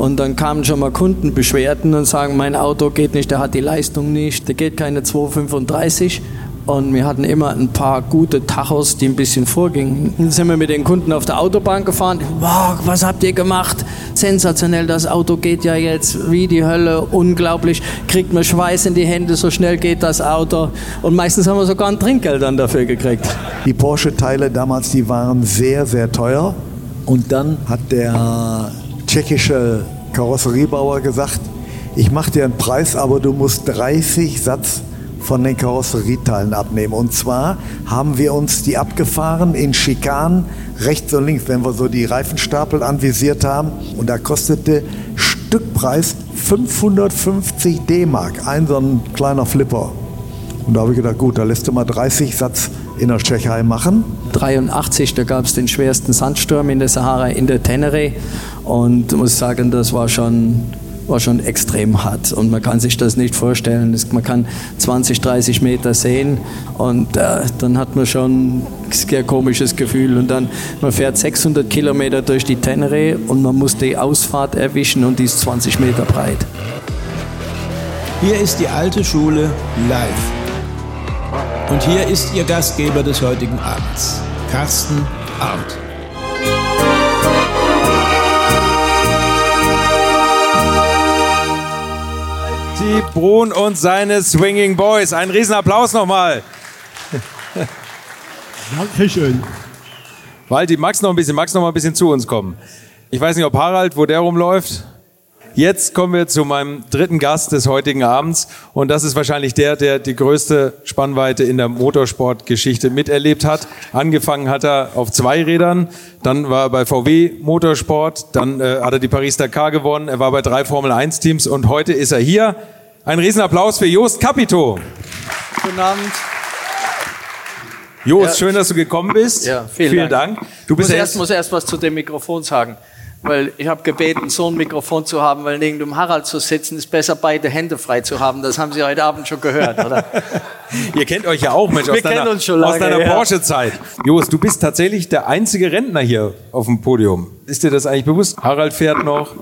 Und dann kamen schon mal Kundenbeschwerden und sagen, mein Auto geht nicht, der hat die Leistung nicht, der geht keine 235. Und wir hatten immer ein paar gute Tachos, die ein bisschen vorgingen. Dann sind wir mit den Kunden auf der Autobahn gefahren. Wow, was habt ihr gemacht? Sensationell, das Auto geht ja jetzt wie die Hölle. Unglaublich. Kriegt man Schweiß in die Hände, so schnell geht das Auto. Und meistens haben wir sogar ein Trinkgeld dann dafür gekriegt. Die Porsche-Teile damals, die waren sehr, sehr teuer. Und dann hat der tschechische Karosseriebauer gesagt, ich mache dir einen Preis, aber du musst 30 Satz von den Karosserieteilen abnehmen. Und zwar haben wir uns die abgefahren in Schikanen rechts und links, wenn wir so die Reifenstapel anvisiert haben. Und da kostete Stückpreis 550 D-Mark, ein so ein kleiner Flipper. Und da habe ich gedacht, gut, da lässt du mal 30 Satz in der Tschechei machen. 83, da gab es den schwersten Sandsturm in der Sahara, in der Tenere. Und ich muss sagen, das war schon war schon extrem hart und man kann sich das nicht vorstellen. Man kann 20, 30 Meter sehen und äh, dann hat man schon ein sehr komisches Gefühl und dann man fährt 600 Kilometer durch die Tenere und man muss die Ausfahrt erwischen und die ist 20 Meter breit. Hier ist die alte Schule live. Und hier ist Ihr Gastgeber des heutigen Abends, Carsten Arndt. Walti Brun und seine Swinging Boys. Ein Riesenapplaus nochmal. Dankeschön. Walti, magst noch ein bisschen, magst noch mal ein bisschen zu uns kommen? Ich weiß nicht, ob Harald, wo der rumläuft. Jetzt kommen wir zu meinem dritten Gast des heutigen Abends und das ist wahrscheinlich der, der die größte Spannweite in der Motorsportgeschichte miterlebt hat. Angefangen hat er auf zwei Rädern, dann war er bei VW Motorsport, dann äh, hat er die Paris-Dakar gewonnen, er war bei drei Formel-1-Teams und heute ist er hier. Ein Riesenapplaus für Jost Capito. Guten Abend. Jost, ja. schön, dass du gekommen bist. Ja, vielen, vielen Dank. Dank. Du bist muss erst, muss erst was zu dem Mikrofon sagen weil ich habe gebeten, so ein Mikrofon zu haben, weil neben dem Harald zu sitzen ist besser, beide Hände frei zu haben. Das haben Sie heute Abend schon gehört, oder? Ihr kennt euch ja auch, Mensch, aus Wir deiner, lange, deiner ja. Porsche-Zeit. Jos, du bist tatsächlich der einzige Rentner hier auf dem Podium. Ist dir das eigentlich bewusst? Harald fährt noch.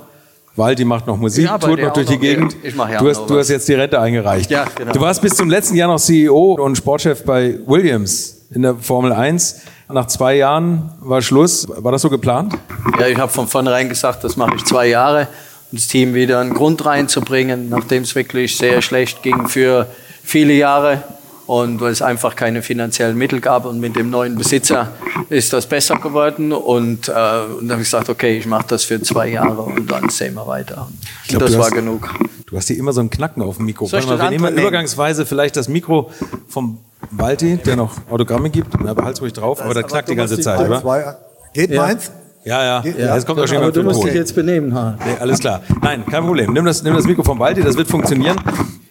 Waldi macht noch Musik, ja, tourt noch durch die Gegend. Ich mache ja du, hast, du hast jetzt die Rente eingereicht. Ja, genau. Du warst bis zum letzten Jahr noch CEO und Sportchef bei Williams in der Formel 1. Nach zwei Jahren war Schluss. War das so geplant? Ja, ich habe von vornherein gesagt, das mache ich zwei Jahre, um das Team wieder einen Grund reinzubringen, nachdem es wirklich sehr schlecht ging für viele Jahre und weil es einfach keine finanziellen Mittel gab und mit dem neuen Besitzer ist das besser geworden und, äh, und dann habe ich gesagt, okay, ich mache das für zwei Jahre und dann sehen wir weiter. Glaub, das war hast, genug. Du hast hier immer so einen Knacken auf dem Mikro. Soll mal, wir nehmen übergangsweise vielleicht das Mikro vom Walti, der noch Autogramme gibt. Na, behalt's ruhig drauf, aber der knackt die ganze Zeit, oder? Zwei, geht ja. meins? Ja, ja. ja. ja. Jetzt kommt auch schon aber du musst dich jetzt benehmen. Ha. Nee, alles klar. Nein, kein Problem. Nimm das, nimm das Mikro vom Walti, das wird funktionieren.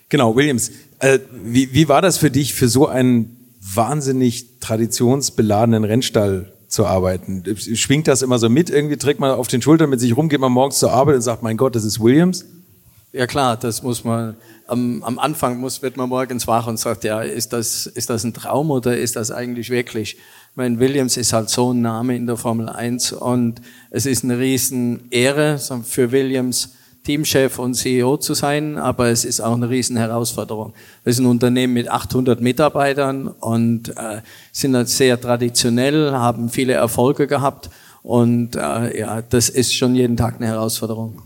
Genau, Williams. Äh, wie, wie war das für dich, für so einen wahnsinnig traditionsbeladenen Rennstall zu arbeiten? Schwingt das immer so mit? Irgendwie trägt man auf den Schultern mit sich rum, geht man morgens zur Arbeit und sagt, mein Gott, das ist Williams? Ja klar, das muss man, am, am Anfang muss, wird man morgens wach und sagt, ja, ist das, ist das ein Traum oder ist das eigentlich wirklich? Ich meine, Williams ist halt so ein Name in der Formel 1 und es ist eine riesen Ehre für Williams, Teamchef und CEO zu sein, aber es ist auch eine riesen Herausforderung. Wir sind ein Unternehmen mit 800 Mitarbeitern und äh, sind halt sehr traditionell, haben viele Erfolge gehabt und äh, ja, das ist schon jeden Tag eine Herausforderung.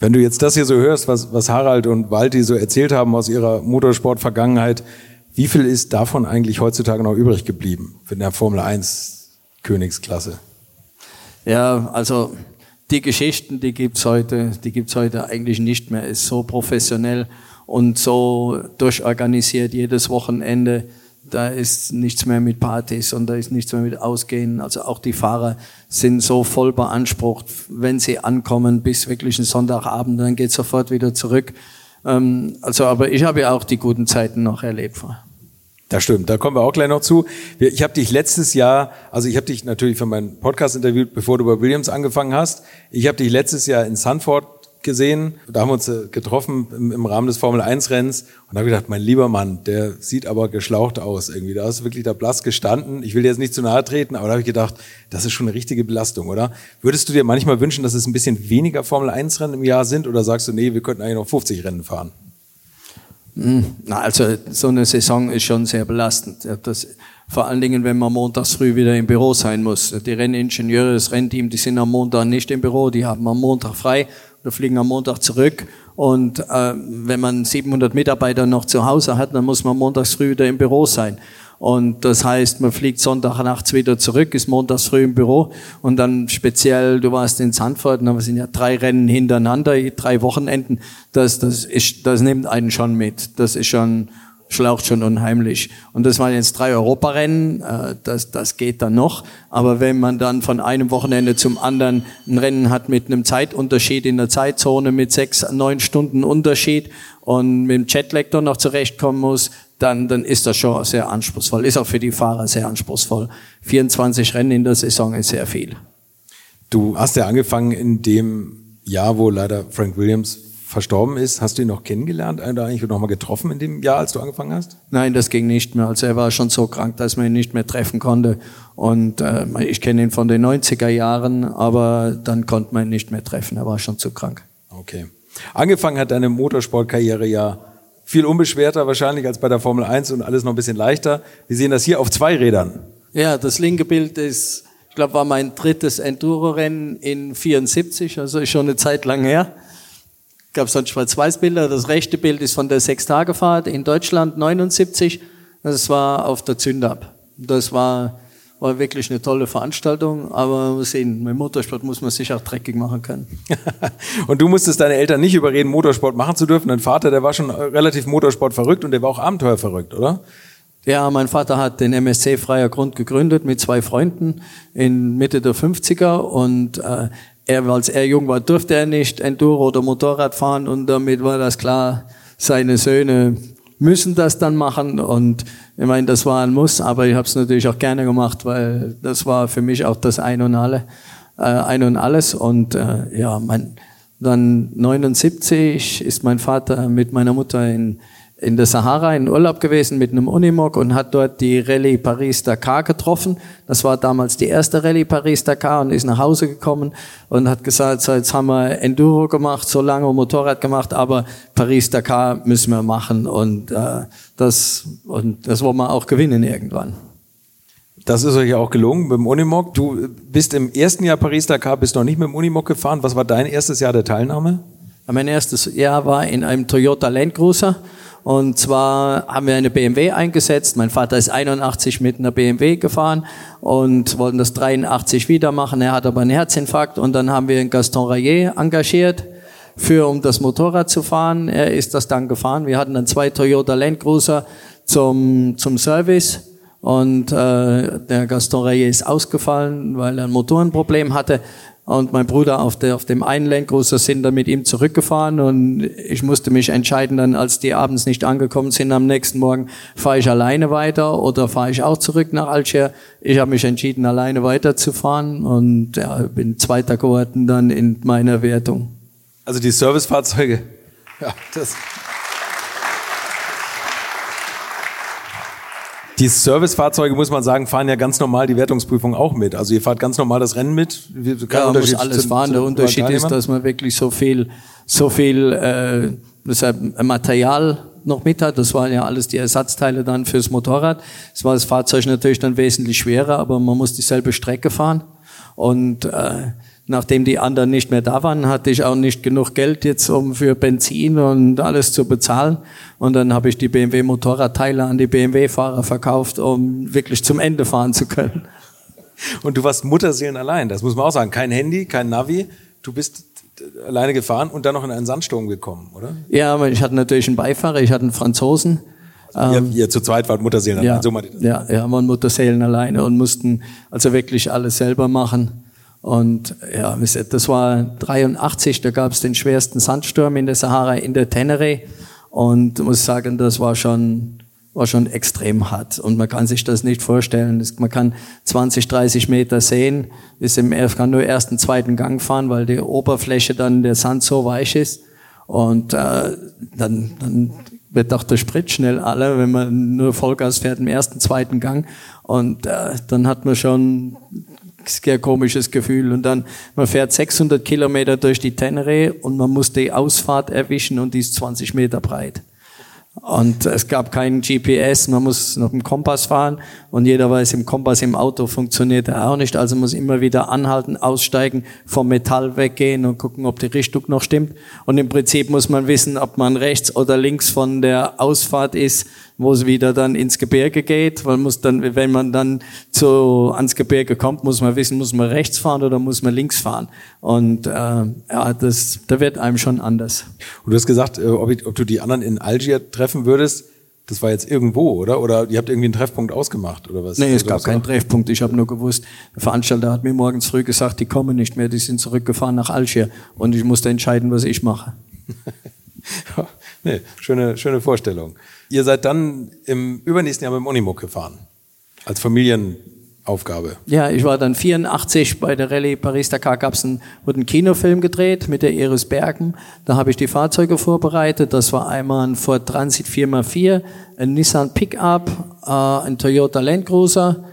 Wenn du jetzt das hier so hörst, was, was Harald und Walti so erzählt haben aus ihrer Motorsport-Vergangenheit, wie viel ist davon eigentlich heutzutage noch übrig geblieben für der Formel 1 Königsklasse? Ja, also die Geschichten, die gibt's heute, die gibt's heute eigentlich nicht mehr. Ist so professionell und so durchorganisiert jedes Wochenende da ist nichts mehr mit Partys und da ist nichts mehr mit Ausgehen. Also auch die Fahrer sind so voll beansprucht, wenn sie ankommen bis wirklich ein Sonntagabend, dann geht sofort wieder zurück. Ähm, also, aber ich habe ja auch die guten Zeiten noch erlebt. Das stimmt, da kommen wir auch gleich noch zu. Ich habe dich letztes Jahr, also ich habe dich natürlich für meinen Podcast interviewt, bevor du bei Williams angefangen hast. Ich habe dich letztes Jahr in Sanford gesehen. Da haben wir uns äh, getroffen im, Rahmen des Formel 1 Rennens und da habe gedacht, mein lieber Mann, der sieht aber geschlaucht aus irgendwie. Da ist wirklich da blass gestanden. Ich will dir jetzt nicht zu nahe treten, aber da habe ich gedacht, das ist schon eine richtige Belastung, oder? Würdest du dir manchmal wünschen, dass es ein bisschen weniger Formel 1 Rennen im Jahr sind oder sagst du, nee, wir könnten eigentlich noch 50 Rennen fahren? Hm, na, also so eine Saison ist schon sehr belastend. Das, vor allen Dingen, wenn man montags früh wieder im Büro sein muss. Die Renningenieure, das Rennteam, die sind am Montag nicht im Büro, die haben am Montag frei oder fliegen am Montag zurück. Und äh, wenn man 700 Mitarbeiter noch zu Hause hat, dann muss man montags früh wieder im Büro sein. Und das heißt, man fliegt Sonntag nachts wieder zurück, ist montags früh im Büro und dann speziell, du warst in Sandford, da sind ja drei Rennen hintereinander, drei Wochenenden, das, das, ist, das nimmt einen schon mit. Das ist schon schlaucht schon unheimlich. Und das waren jetzt drei Europarennen, äh, das, das geht dann noch. Aber wenn man dann von einem Wochenende zum anderen ein Rennen hat mit einem Zeitunterschied in der Zeitzone, mit sechs, neun Stunden Unterschied und mit dem Jetlag dann noch zurechtkommen muss, dann, dann ist das schon sehr anspruchsvoll. Ist auch für die Fahrer sehr anspruchsvoll. 24 Rennen in der Saison ist sehr viel. Du hast ja angefangen in dem Jahr, wo leider Frank Williams verstorben ist, hast du ihn noch kennengelernt oder eigentlich noch mal getroffen in dem Jahr, als du angefangen hast? Nein, das ging nicht mehr. Also er war schon so krank, dass man ihn nicht mehr treffen konnte. Und äh, ich kenne ihn von den 90er Jahren, aber dann konnte man ihn nicht mehr treffen. Er war schon zu krank. Okay. Angefangen hat deine Motorsportkarriere ja viel unbeschwerter wahrscheinlich als bei der Formel 1 und alles noch ein bisschen leichter. Wir sehen das hier auf zwei Rädern. Ja, das linke Bild ist, ich glaube, war mein drittes Enduro-Rennen in 74, also ist schon eine Zeit lang her gab es dann Schwarz-Weiß-Bilder. Das rechte Bild ist von der Sechstagefahrt in Deutschland 79. Das war auf der Zündab. Das war, war wirklich eine tolle Veranstaltung, aber wir sehen, mit Motorsport muss man sich auch dreckig machen können. und du musstest deine Eltern nicht überreden, Motorsport machen zu dürfen. Dein Vater, der war schon relativ Motorsport verrückt und der war auch Abenteuer verrückt, oder? Ja, mein Vater hat den MSC Freier Grund gegründet mit zwei Freunden in Mitte der 50er und äh, er, als er jung war, durfte er nicht Enduro oder Motorrad fahren und damit war das klar, seine Söhne müssen das dann machen und ich meine, das war ein Muss, aber ich habe es natürlich auch gerne gemacht, weil das war für mich auch das Ein und Alle, äh, Ein und Alles und äh, ja, mein, dann 79 ist mein Vater mit meiner Mutter in in der Sahara in Urlaub gewesen mit einem Unimog und hat dort die Rallye Paris-Dakar getroffen. Das war damals die erste Rallye Paris-Dakar und ist nach Hause gekommen und hat gesagt, so jetzt haben wir Enduro gemacht, so lange Motorrad gemacht, aber Paris-Dakar müssen wir machen und äh, das und das wollen wir auch gewinnen irgendwann. Das ist euch ja auch gelungen mit dem Unimog. Du bist im ersten Jahr Paris-Dakar, bist noch nicht mit dem Unimog gefahren. Was war dein erstes Jahr der Teilnahme? Mein erstes Jahr war in einem Toyota Land Cruiser und zwar haben wir eine BMW eingesetzt. Mein Vater ist 81 mit einer BMW gefahren und wollten das 83 wieder machen. Er hat aber einen Herzinfarkt und dann haben wir einen Gaston Rayet engagiert für, um das Motorrad zu fahren. Er ist das dann gefahren. Wir hatten dann zwei Toyota Land Cruiser zum, zum Service und äh, der Gaston Rayet ist ausgefallen, weil er ein Motorenproblem hatte und mein Bruder auf, der, auf dem einen Landcruiser sind dann mit ihm zurückgefahren und ich musste mich entscheiden dann, als die abends nicht angekommen sind, am nächsten Morgen fahre ich alleine weiter oder fahre ich auch zurück nach Alger. Ich habe mich entschieden, alleine weiterzufahren und ja, bin Zweiter geworden dann in meiner Wertung. Also die Servicefahrzeuge, ja, das... Die Servicefahrzeuge, muss man sagen, fahren ja ganz normal die Wertungsprüfung auch mit. Also ihr fahrt ganz normal das Rennen mit. Kein ja, muss alles zu, fahren. Der Unterschied ist, dass man wirklich so viel, so viel äh, deshalb Material noch mit hat. Das waren ja alles die Ersatzteile dann fürs Motorrad. Es war das Fahrzeug natürlich dann wesentlich schwerer, aber man muss dieselbe Strecke fahren. Und äh, nachdem die anderen nicht mehr da waren, hatte ich auch nicht genug Geld jetzt, um für Benzin und alles zu bezahlen. Und dann habe ich die BMW Motorradteile an die BMW-Fahrer verkauft, um wirklich zum Ende fahren zu können. Und du warst Mutterseelen allein, das muss man auch sagen. Kein Handy, kein Navi. Du bist alleine gefahren und dann noch in einen Sandsturm gekommen, oder? Ja, ich hatte natürlich einen Beifahrer, ich hatte einen Franzosen. Also ihr, ähm, ihr, zu zweit wart Mutterseelen ja, allein, so Ja, ja, waren Mutterseelen alleine und mussten also wirklich alles selber machen. Und ja, das war 83, da gab es den schwersten Sandsturm in der Sahara in der Tenere. Und muss sagen, das war schon war schon extrem hart. Und man kann sich das nicht vorstellen. Man kann 20, 30 Meter sehen, ist im, kann nur ersten, zweiten Gang fahren, weil die Oberfläche dann der Sand so weich ist. Und äh, dann, dann wird doch der Sprit schnell alle, wenn man nur Vollgas fährt im ersten, zweiten Gang. Und äh, dann hat man schon sehr komisches Gefühl. Und dann, man fährt 600 Kilometer durch die Tenere und man muss die Ausfahrt erwischen und die ist 20 Meter breit. Und es gab keinen GPS, man muss noch im Kompass fahren und jeder weiß, im Kompass im Auto funktioniert er auch nicht. Also muss immer wieder anhalten, aussteigen, vom Metall weggehen und gucken, ob die Richtung noch stimmt. Und im Prinzip muss man wissen, ob man rechts oder links von der Ausfahrt ist, wo es wieder dann ins Gebirge geht. Weil muss dann, wenn man dann zu, ans Gebirge kommt, muss man wissen, muss man rechts fahren oder muss man links fahren. Und äh, ja, das, da wird einem schon anders. Und du hast gesagt, äh, ob, ob du die anderen in Algier treffen würdest. Das war jetzt irgendwo, oder? Oder ihr habt irgendwie einen Treffpunkt ausgemacht, oder was? Nee, es oder gab keinen Treffpunkt. Ich habe nur gewusst, der Veranstalter hat mir morgens früh gesagt, die kommen nicht mehr, die sind zurückgefahren nach Algier. Und ich musste entscheiden, was ich mache. nee, schöne, schöne Vorstellung. Ihr seid dann im übernächsten Jahr mit dem Unimog gefahren. Als Familienaufgabe. Ja, ich war dann 84 bei der Rallye Paris-Dakar gab's ein, wurde ein Kinofilm gedreht mit der Iris Bergen. Da habe ich die Fahrzeuge vorbereitet. Das war einmal ein Ford Transit 4x4, ein Nissan Pickup, äh, ein Toyota Land Cruiser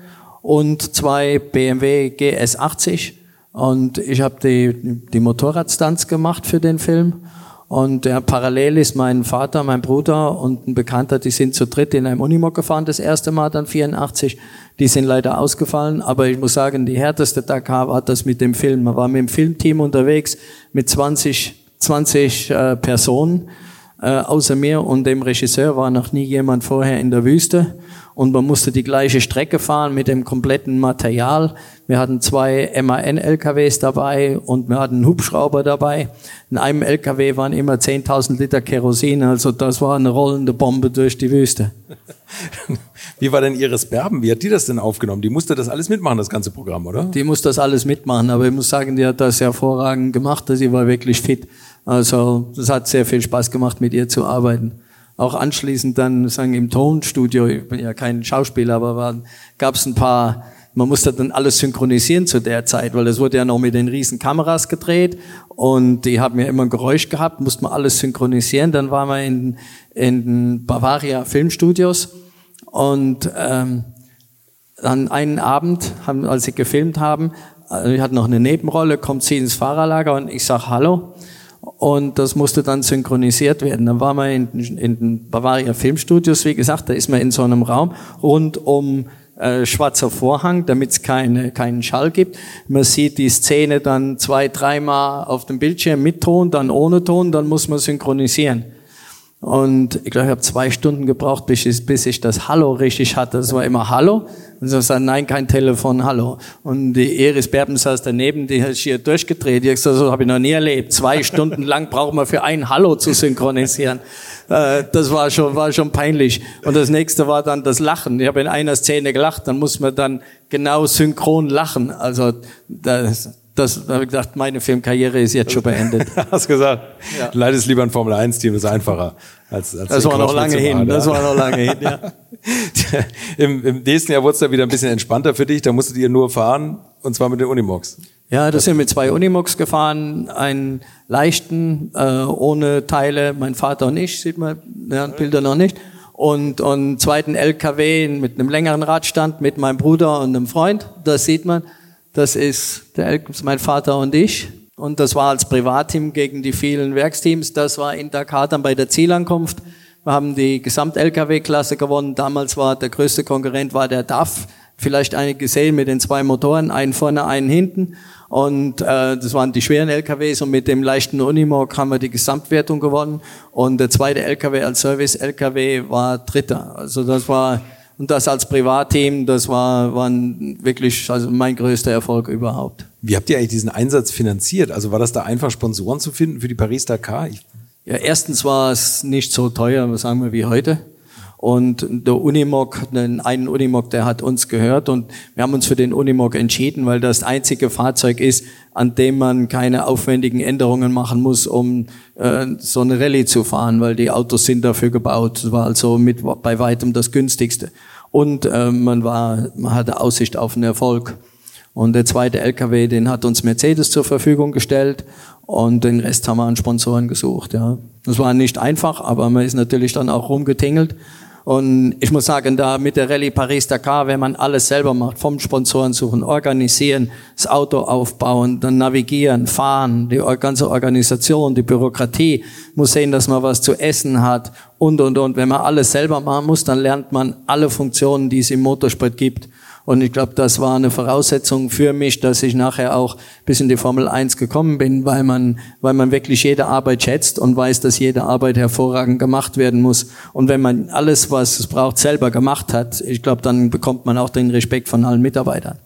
und zwei BMW GS80. Und ich habe die, die Motorradstunts gemacht für den Film. Und ja, parallel ist mein Vater, mein Bruder und ein Bekannter, die sind zu dritt in einem Unimog gefahren, das erste Mal dann 84. Die sind leider ausgefallen, aber ich muss sagen, die härteste Dakar war das mit dem Film. Man war mit dem Filmteam unterwegs mit 20, 20 äh, Personen. Äh, außer mir und dem Regisseur war noch nie jemand vorher in der Wüste und man musste die gleiche Strecke fahren mit dem kompletten Material. Wir hatten zwei MAN-LKWs dabei und wir hatten einen Hubschrauber dabei. In einem LKW waren immer 10.000 Liter Kerosin, also das war eine rollende Bombe durch die Wüste. Wie war denn Iris Berben? Wie hat die das denn aufgenommen? Die musste das alles mitmachen, das ganze Programm, oder? Die musste das alles mitmachen, aber ich muss sagen, die hat das hervorragend gemacht, sie war wirklich fit. Also das hat sehr viel Spaß gemacht, mit ihr zu arbeiten auch anschließend dann sagen im Tonstudio, ich bin ja kein Schauspieler, aber gab es ein paar, man musste dann alles synchronisieren zu der Zeit, weil es wurde ja noch mit den riesen Kameras gedreht und die haben ja immer ein Geräusch gehabt, musste man alles synchronisieren. Dann waren wir in, in Bavaria Filmstudios und ähm, dann einen Abend, haben, als sie gefilmt haben, äh, ich hatte noch eine Nebenrolle, kommt sie ins Fahrerlager und ich sag Hallo und das musste dann synchronisiert werden. Dann waren wir in, in den Bavaria Filmstudios, wie gesagt, da ist man in so einem Raum rund um äh, schwarzer Vorhang, damit es keine, keinen Schall gibt. Man sieht die Szene dann zwei, dreimal auf dem Bildschirm mit Ton, dann ohne Ton, dann muss man synchronisieren. Und ich glaube, ich habe zwei Stunden gebraucht, bis ich, bis ich das Hallo richtig hatte. Das war immer Hallo. Und so sagt, nein, kein Telefon, Hallo. Und die Iris Berben saß daneben, die hat hier durchgedreht. Hat gesagt, so habe ich noch nie erlebt. Zwei Stunden lang braucht man für ein Hallo zu synchronisieren. Äh, das war schon, war schon peinlich. Und das nächste war dann das Lachen. Ich habe in einer Szene gelacht, dann muss man dann genau synchron lachen. Also das, das habe ich gedacht, meine Filmkarriere ist jetzt schon beendet. Hast gesagt, ja. leidest lieber ein Formel 1 Team, ist einfacher als, als Das war noch lange hin. Das war noch lange hin. Ja. Im, Im nächsten Jahr wurde es dann wieder ein bisschen entspannter für dich. Da musstet ihr nur fahren und zwar mit den Unimogs. Ja, das sind mit zwei Unimogs gefahren, einen leichten äh, ohne Teile. Mein Vater und ich sieht man ja, Bilder noch nicht und und einen zweiten LKW mit einem längeren Radstand mit meinem Bruder und einem Freund. Das sieht man. Das ist der, mein Vater und ich. Und das war als Privatteam gegen die vielen Werksteams. Das war in Dakar dann bei der Zielankunft. Wir haben die Gesamt-LKW-Klasse gewonnen. Damals war der größte Konkurrent war der DAF. Vielleicht einige gesehen mit den zwei Motoren, einen vorne, einen hinten. Und äh, das waren die schweren LKWs und mit dem leichten Unimog haben wir die Gesamtwertung gewonnen. Und der zweite LKW als Service-LKW war Dritter. Also das war und das als Privatteam, das war, war wirklich also mein größter Erfolg überhaupt. Wie habt ihr eigentlich diesen Einsatz finanziert? Also war das da einfach Sponsoren zu finden für die Paris-Dakar? Ja, erstens war es nicht so teuer, sagen wir, wie heute. Und der Unimog, den einen Unimog, der hat uns gehört und wir haben uns für den Unimog entschieden, weil das einzige Fahrzeug ist, an dem man keine aufwendigen Änderungen machen muss, um äh, so eine Rallye zu fahren, weil die Autos sind dafür gebaut. Das war also mit bei weitem das günstigste. Und äh, man war, man hatte Aussicht auf einen Erfolg. Und der zweite LKW, den hat uns Mercedes zur Verfügung gestellt und den Rest haben wir an Sponsoren gesucht. Ja, das war nicht einfach, aber man ist natürlich dann auch rumgetingelt und ich muss sagen, da mit der Rallye Paris-Dakar, wenn man alles selber macht, vom Sponsoren suchen, organisieren, das Auto aufbauen, dann navigieren, fahren, die ganze Organisation, die Bürokratie, muss sehen, dass man was zu essen hat und, und, und. Wenn man alles selber machen muss, dann lernt man alle Funktionen, die es im Motorsport gibt. Und ich glaube, das war eine Voraussetzung für mich, dass ich nachher auch bis in die Formel 1 gekommen bin, weil man, weil man wirklich jede Arbeit schätzt und weiß, dass jede Arbeit hervorragend gemacht werden muss. Und wenn man alles, was es braucht, selber gemacht hat, ich glaube, dann bekommt man auch den Respekt von allen Mitarbeitern.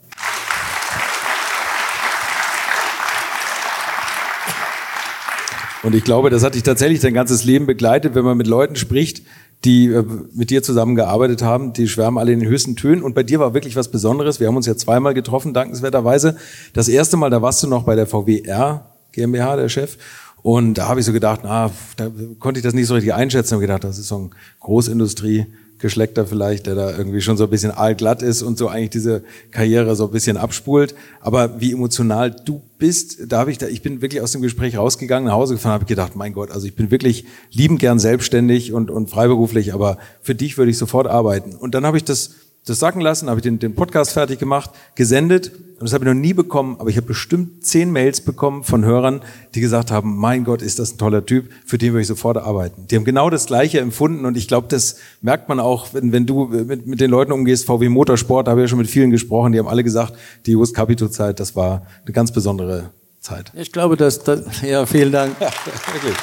Und ich glaube, das hat dich tatsächlich dein ganzes Leben begleitet, wenn man mit Leuten spricht, die äh, mit dir zusammengearbeitet haben, die schwärmen alle in den höchsten Tönen. Und bei dir war wirklich was Besonderes. Wir haben uns ja zweimal getroffen, dankenswerterweise. Das erste Mal, da warst du noch bei der VWR GmbH, der Chef. Und da habe ich so gedacht, na, da konnte ich das nicht so richtig einschätzen. Und gedacht, das ist so ein Großindustrie, Geschlechter vielleicht, der da irgendwie schon so ein bisschen aalglatt ist und so eigentlich diese Karriere so ein bisschen abspult. Aber wie emotional du bist, da habe ich da, ich bin wirklich aus dem Gespräch rausgegangen, nach Hause gefahren, habe gedacht, mein Gott, also ich bin wirklich liebend gern selbstständig und, und freiberuflich, aber für dich würde ich sofort arbeiten. Und dann habe ich das das sacken lassen, habe ich den, den Podcast fertig gemacht, gesendet und das habe ich noch nie bekommen, aber ich habe bestimmt zehn Mails bekommen von Hörern, die gesagt haben, mein Gott, ist das ein toller Typ, für den würde ich sofort arbeiten. Die haben genau das Gleiche empfunden und ich glaube, das merkt man auch, wenn, wenn du mit, mit den Leuten umgehst, VW Motorsport, da habe ich ja schon mit vielen gesprochen, die haben alle gesagt, die Jus Capito Zeit, das war eine ganz besondere Zeit. Ich glaube, dass, das, ja, vielen Dank. Ja, wirklich.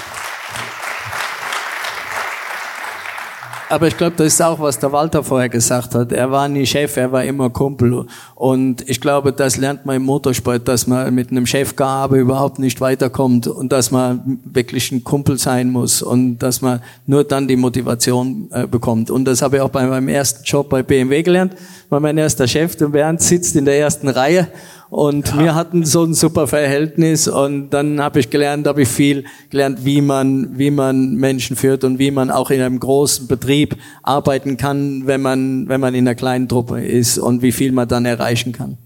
Aber ich glaube, das ist auch, was der Walter vorher gesagt hat. Er war nie Chef, er war immer Kumpel. Und ich glaube, das lernt man im Motorsport, dass man mit einem Chefgabe überhaupt nicht weiterkommt und dass man wirklich ein Kumpel sein muss und dass man nur dann die Motivation äh, bekommt. Und das habe ich auch bei meinem ersten Job bei BMW gelernt. War mein erster Chef, der Bernd sitzt in der ersten Reihe und ja. wir hatten so ein super Verhältnis und dann habe ich gelernt, habe ich viel gelernt, wie man, wie man Menschen führt und wie man auch in einem großen Betrieb arbeiten kann, wenn man, wenn man in einer kleinen Truppe ist und wie viel man dann erreichen kann.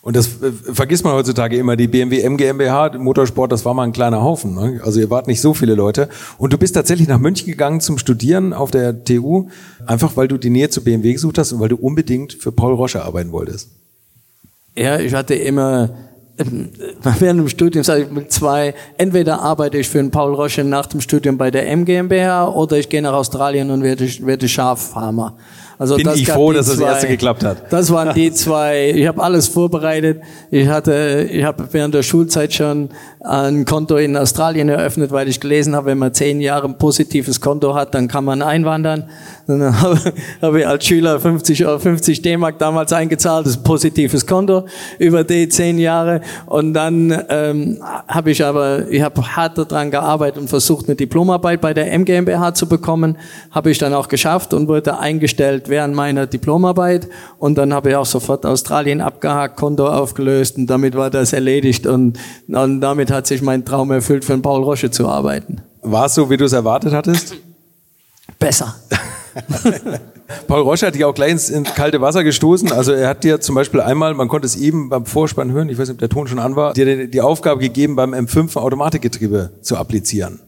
Und das äh, vergisst man heutzutage immer, die BMW M GmbH, Motorsport, das war mal ein kleiner Haufen. Ne? Also ihr wart nicht so viele Leute. Und du bist tatsächlich nach München gegangen zum Studieren auf der TU, einfach weil du die Nähe zu BMW gesucht hast und weil du unbedingt für Paul Rosche arbeiten wolltest. Ja, ich hatte immer ähm, während dem Studium sage ich mit zwei, entweder arbeite ich für den Paul Rosche nach dem Studium bei der M GmbH oder ich gehe nach Australien und werde, werde Schaffarmer. Also Bin ich froh, dass das erste geklappt hat. Das waren die zwei. Ich habe alles vorbereitet. Ich hatte, ich habe während der Schulzeit schon ein Konto in Australien eröffnet, weil ich gelesen habe, wenn man zehn Jahre ein positives Konto hat, dann kann man einwandern. Dann habe, habe ich als Schüler 50 50 D-Mark damals eingezahlt, das ist ein positives Konto über die zehn Jahre. Und dann ähm, habe ich aber, ich habe hart daran gearbeitet und versucht, eine Diplomarbeit bei der MGmbH zu bekommen. Habe ich dann auch geschafft und wurde eingestellt während meiner Diplomarbeit. Und dann habe ich auch sofort Australien abgehakt, Konto aufgelöst und damit war das erledigt. Und, und damit hat sich mein Traum erfüllt, für den Paul Rosche zu arbeiten. War es so, wie du es erwartet hattest? Besser. Paul Rosche hat dich auch gleich ins, ins, kalte Wasser gestoßen. Also er hat dir zum Beispiel einmal, man konnte es eben beim Vorspann hören, ich weiß nicht, ob der Ton schon an war, dir die, Aufgabe gegeben, beim M5 Automatikgetriebe zu applizieren.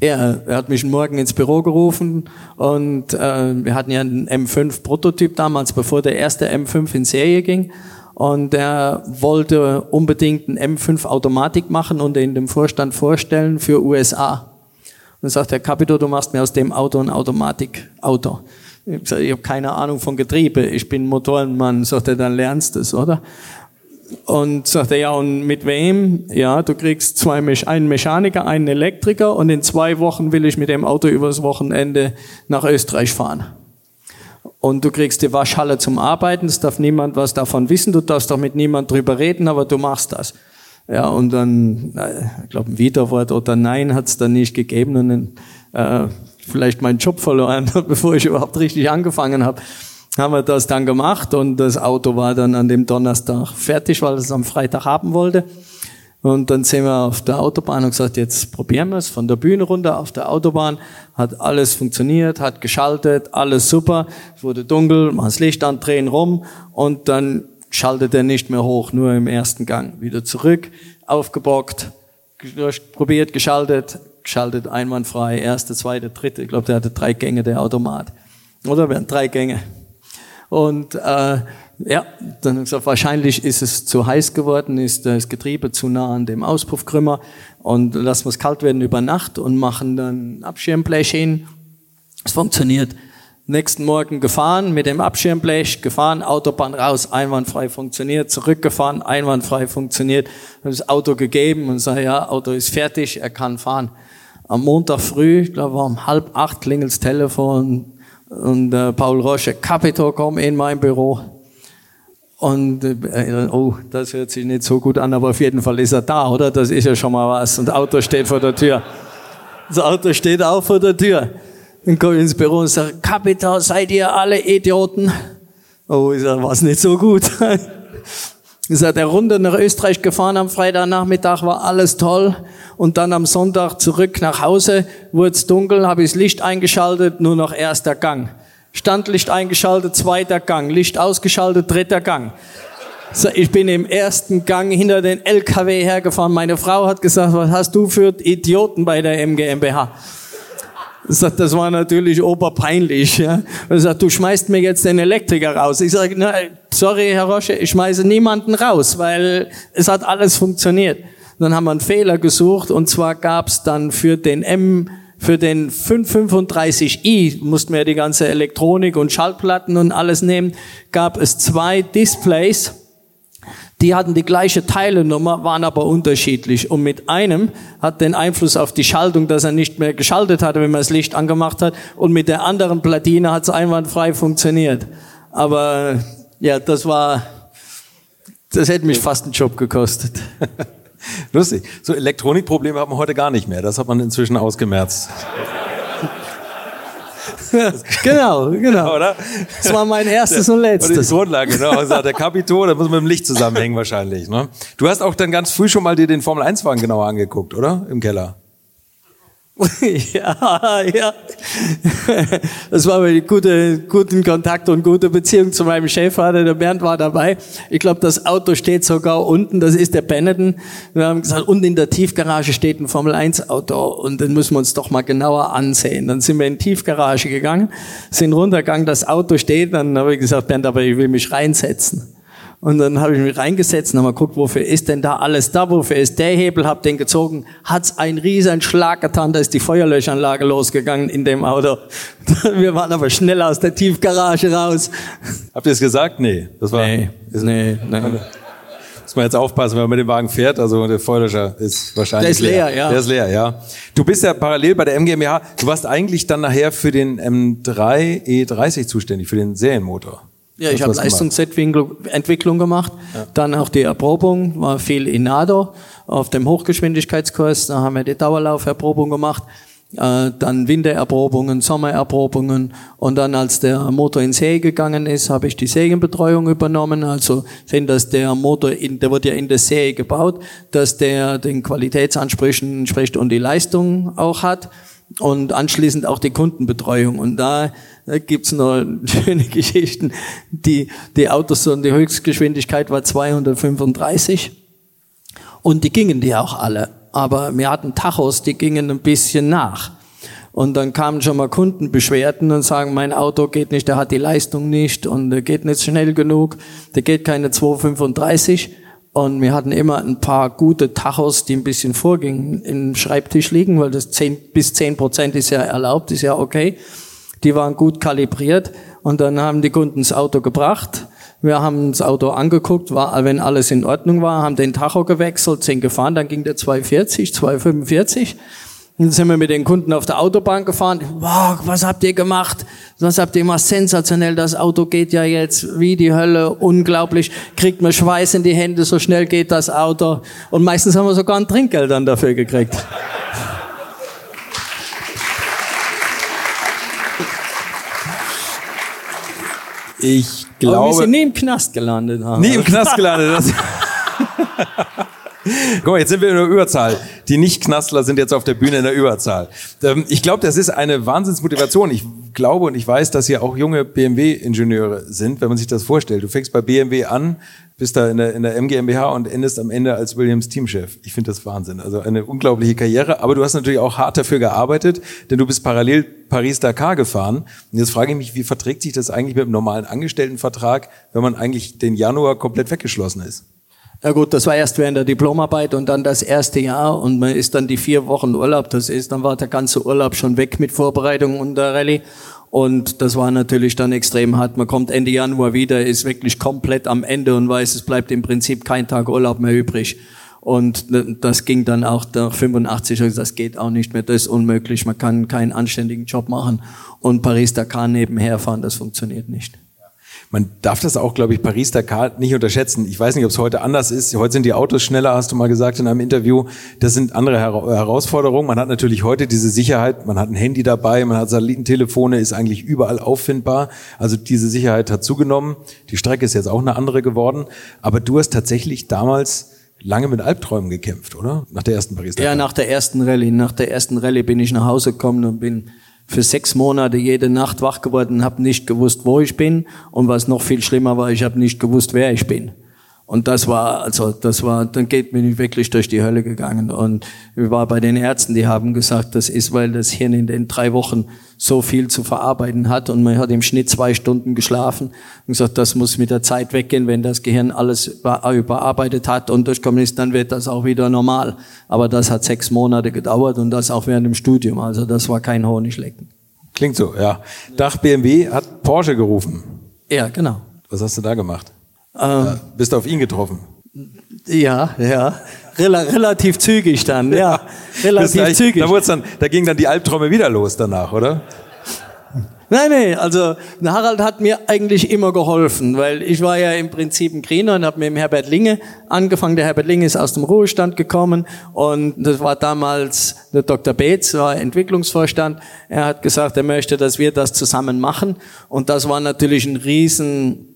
Er, er hat mich morgen ins Büro gerufen und äh, wir hatten ja einen M5 Prototyp damals, bevor der erste M5 in Serie ging. Und er wollte unbedingt einen M5 Automatik machen und in dem Vorstand vorstellen für USA. Dann sagt der Capito, du machst mir aus dem Auto ein Automatikauto. Ich sage, ich habe keine Ahnung von Getriebe, ich bin Motorenmann. Sagt er, dann lernst du es, oder? Und sagt er, ja, und mit wem? Ja, du kriegst zwei, einen Mechaniker, einen Elektriker und in zwei Wochen will ich mit dem Auto übers Wochenende nach Österreich fahren. Und du kriegst die Waschhalle zum Arbeiten, es darf niemand was davon wissen, du darfst doch mit niemand drüber reden, aber du machst das. Ja, und dann, ich glaube, ein Widerwort oder Nein hat es dann nicht gegeben. Und dann äh, vielleicht meinen Job verloren, bevor ich überhaupt richtig angefangen habe, haben wir das dann gemacht und das Auto war dann an dem Donnerstag fertig, weil es am Freitag haben wollte. Und dann sind wir auf der Autobahn und gesagt, jetzt probieren wir es von der Bühne runter auf der Autobahn. Hat alles funktioniert, hat geschaltet, alles super. Es wurde dunkel, mal das Licht an, drehen rum und dann schaltet er nicht mehr hoch, nur im ersten Gang. Wieder zurück, aufgebockt, probiert, geschaltet, geschaltet einwandfrei, erste, zweite, dritte. Ich glaube, der hatte drei Gänge, der Automat. Oder wären drei Gänge. Und äh, ja, dann gesagt, wahrscheinlich ist es zu heiß geworden, ist das Getriebe zu nah an dem Auspuffkrümmer und lassen wir es kalt werden über Nacht und machen dann Abschirmblech hin. Es funktioniert. Nächsten Morgen gefahren mit dem Abschirmblech, gefahren, Autobahn raus, einwandfrei funktioniert, zurückgefahren, einwandfrei funktioniert, das Auto gegeben und sage, ja, Auto ist fertig, er kann fahren. Am Montag früh, ich glaube um halb acht klingelt das Telefon und äh, Paul Roche, Capito, komm in mein Büro. Und äh, oh, das hört sich nicht so gut an, aber auf jeden Fall ist er da, oder? Das ist ja schon mal was. Und das Auto steht vor der Tür. Das Auto steht auch vor der Tür. Dann komme ich ins Büro und sage, Kapital, seid ihr alle Idioten? Oh, ich sage, was nicht so gut. Ich sage, der Runde nach Österreich gefahren am Freitagnachmittag, war alles toll. Und dann am Sonntag zurück nach Hause, wurde es dunkel, habe ich das Licht eingeschaltet, nur noch erster Gang. Standlicht eingeschaltet, zweiter Gang, Licht ausgeschaltet, dritter Gang. So, ich bin im ersten Gang hinter den LKW hergefahren. Meine Frau hat gesagt, was hast du für Idioten bei der MGMBH? Sagt, das war natürlich oberpeinlich. Ja. Er sagt, du schmeißt mir jetzt den Elektriker raus. Ich sage, sorry, Herr Rosche, ich schmeiße niemanden raus, weil es hat alles funktioniert. Dann haben wir einen Fehler gesucht und zwar gab es dann für den M für den 535i mussten wir die ganze Elektronik und Schaltplatten und alles nehmen, gab es zwei Displays, die hatten die gleiche Teilenummer, waren aber unterschiedlich. Und mit einem hat den Einfluss auf die Schaltung, dass er nicht mehr geschaltet hatte, wenn man das Licht angemacht hat. Und mit der anderen Platine hat es einwandfrei funktioniert. Aber ja, das war, das hätte mich fast einen Job gekostet. Lustig. So Elektronikprobleme hat man heute gar nicht mehr. Das hat man inzwischen ausgemerzt. genau, genau. Oder? Das war mein erstes und letztes. Die Grundlage, genau. Also der Kapitol, da muss man mit dem Licht zusammenhängen wahrscheinlich. Ne? Du hast auch dann ganz früh schon mal dir den Formel-1-Wagen genauer angeguckt, oder? Im Keller. ja, ja. Das war eine gute, guten Kontakt und gute Beziehung zu meinem Chefvater. Der Bernd war dabei. Ich glaube, das Auto steht sogar unten. Das ist der Benetton. Wir haben gesagt, unten in der Tiefgarage steht ein Formel 1 Auto und den müssen wir uns doch mal genauer ansehen. Dann sind wir in die Tiefgarage gegangen, sind runtergegangen, das Auto steht. Dann habe ich gesagt, Bernd, aber ich will mich reinsetzen. Und dann habe ich mich reingesetzt und habe mal geguckt, wofür ist denn da alles da, wofür ist der Hebel, habe den gezogen, hat's einen riesen Schlag getan, da ist die Feuerlöschanlage losgegangen in dem Auto. Wir waren aber schnell aus der Tiefgarage raus. Habt ihr es gesagt? Nee, das war... Nee, nee, nee. Muss man jetzt aufpassen, wenn man mit dem Wagen fährt. Also der Feuerlöscher ist wahrscheinlich Der ist leer, leer, ja. Der ist leer, ja. Du bist ja parallel bei der MGMH. Du warst eigentlich dann nachher für den M3 E30 zuständig, für den Serienmotor. Ja, ich habe Leistungsentwicklung gemacht, ja. dann auch die Erprobung, war viel in NADO. Auf dem Hochgeschwindigkeitskurs, da haben wir die Dauerlauferprobung gemacht, äh, dann Wintererprobungen, Sommererprobungen. Und dann als der Motor in Serie gegangen ist, habe ich die Serienbetreuung übernommen, also sehen, dass der Motor, in, der wird ja in der Serie gebaut, dass der den Qualitätsansprüchen entspricht und die Leistung auch hat und anschließend auch die Kundenbetreuung. Und da, gibt's noch schöne Geschichten. Die, die Autos, und die Höchstgeschwindigkeit war 235 und die gingen die auch alle. Aber wir hatten Tachos, die gingen ein bisschen nach. Und dann kamen schon mal Kundenbeschwerden und sagen, mein Auto geht nicht, der hat die Leistung nicht und der geht nicht schnell genug, der geht keine 235. Und wir hatten immer ein paar gute Tachos, die ein bisschen vorgingen, im Schreibtisch liegen, weil das 10, bis 10 Prozent ist ja erlaubt, ist ja okay. Die waren gut kalibriert und dann haben die Kunden das Auto gebracht. Wir haben das Auto angeguckt, war, wenn alles in Ordnung war, haben den Tacho gewechselt, sind gefahren, dann ging der 240, 245 dann sind wir mit den Kunden auf der Autobahn gefahren. Wow, was habt ihr gemacht? Was habt ihr gemacht? Sensationell, das Auto geht ja jetzt wie die Hölle. Unglaublich. Kriegt man Schweiß in die Hände, so schnell geht das Auto. Und meistens haben wir sogar ein Trinkgeld dann dafür gekriegt. Ich glaube. Aber wir sind nie im Knast gelandet. Haben. Nie im Knast gelandet. Guck mal, jetzt sind wir in der Überzahl. Die Nicht-Knastler sind jetzt auf der Bühne in der Überzahl. Ähm, ich glaube, das ist eine Wahnsinnsmotivation. Ich glaube und ich weiß, dass hier auch junge BMW-Ingenieure sind, wenn man sich das vorstellt. Du fängst bei BMW an, bist da in der, in der MGMBH und endest am Ende als Williams Teamchef. Ich finde das Wahnsinn. Also eine unglaubliche Karriere. Aber du hast natürlich auch hart dafür gearbeitet, denn du bist parallel Paris-Dakar gefahren. Und jetzt frage ich mich, wie verträgt sich das eigentlich mit einem normalen Angestelltenvertrag, wenn man eigentlich den Januar komplett weggeschlossen ist? Ja gut, das war erst während der Diplomarbeit und dann das erste Jahr und man ist dann die vier Wochen Urlaub, das ist, dann war der ganze Urlaub schon weg mit Vorbereitung und der Rallye. Und das war natürlich dann extrem hart. Man kommt Ende Januar wieder, ist wirklich komplett am Ende und weiß, es bleibt im Prinzip kein Tag Urlaub mehr übrig. Und das ging dann auch nach 85, das geht auch nicht mehr, das ist unmöglich. Man kann keinen anständigen Job machen und Paris-Dakar nebenher fahren, das funktioniert nicht. Man darf das auch, glaube ich, Paris-Dakar nicht unterschätzen. Ich weiß nicht, ob es heute anders ist. Heute sind die Autos schneller, hast du mal gesagt in einem Interview. Das sind andere Herausforderungen. Man hat natürlich heute diese Sicherheit. Man hat ein Handy dabei, man hat Satellitentelefone, ist eigentlich überall auffindbar. Also diese Sicherheit hat zugenommen. Die Strecke ist jetzt auch eine andere geworden. Aber du hast tatsächlich damals lange mit Albträumen gekämpft, oder? Nach der ersten Paris-Dakar. Ja, nach der ersten Rallye. Nach der ersten Rallye bin ich nach Hause gekommen und bin für sechs Monate jede Nacht wach geworden, habe nicht gewusst, wo ich bin und was noch viel schlimmer war, ich habe nicht gewusst, wer ich bin. Und das war, also das war, dann geht mir wirklich durch die Hölle gegangen. Und ich war bei den Ärzten, die haben gesagt, das ist, weil das Hirn in den drei Wochen so viel zu verarbeiten hat und man hat im Schnitt zwei Stunden geschlafen und gesagt, das muss mit der Zeit weggehen, wenn das Gehirn alles überarbeitet hat und durchkommen ist, dann wird das auch wieder normal. Aber das hat sechs Monate gedauert und das auch während dem Studium. Also das war kein Honiglecken. Klingt so, ja. Dach BMW hat Porsche gerufen. Ja, genau. Was hast du da gemacht? Ähm, bist du auf ihn getroffen? Ja, ja. Rel relativ zügig dann, ja. Relativ zügig. Da, dann, da ging dann die Albträume wieder los danach, oder? Nein, nein, also Harald hat mir eigentlich immer geholfen, weil ich war ja im Prinzip ein Griener und habe mit dem Herbert Linge angefangen. Der Herbert Linge ist aus dem Ruhestand gekommen und das war damals der Dr. Beetz, war Entwicklungsvorstand. Er hat gesagt, er möchte, dass wir das zusammen machen und das war natürlich ein riesen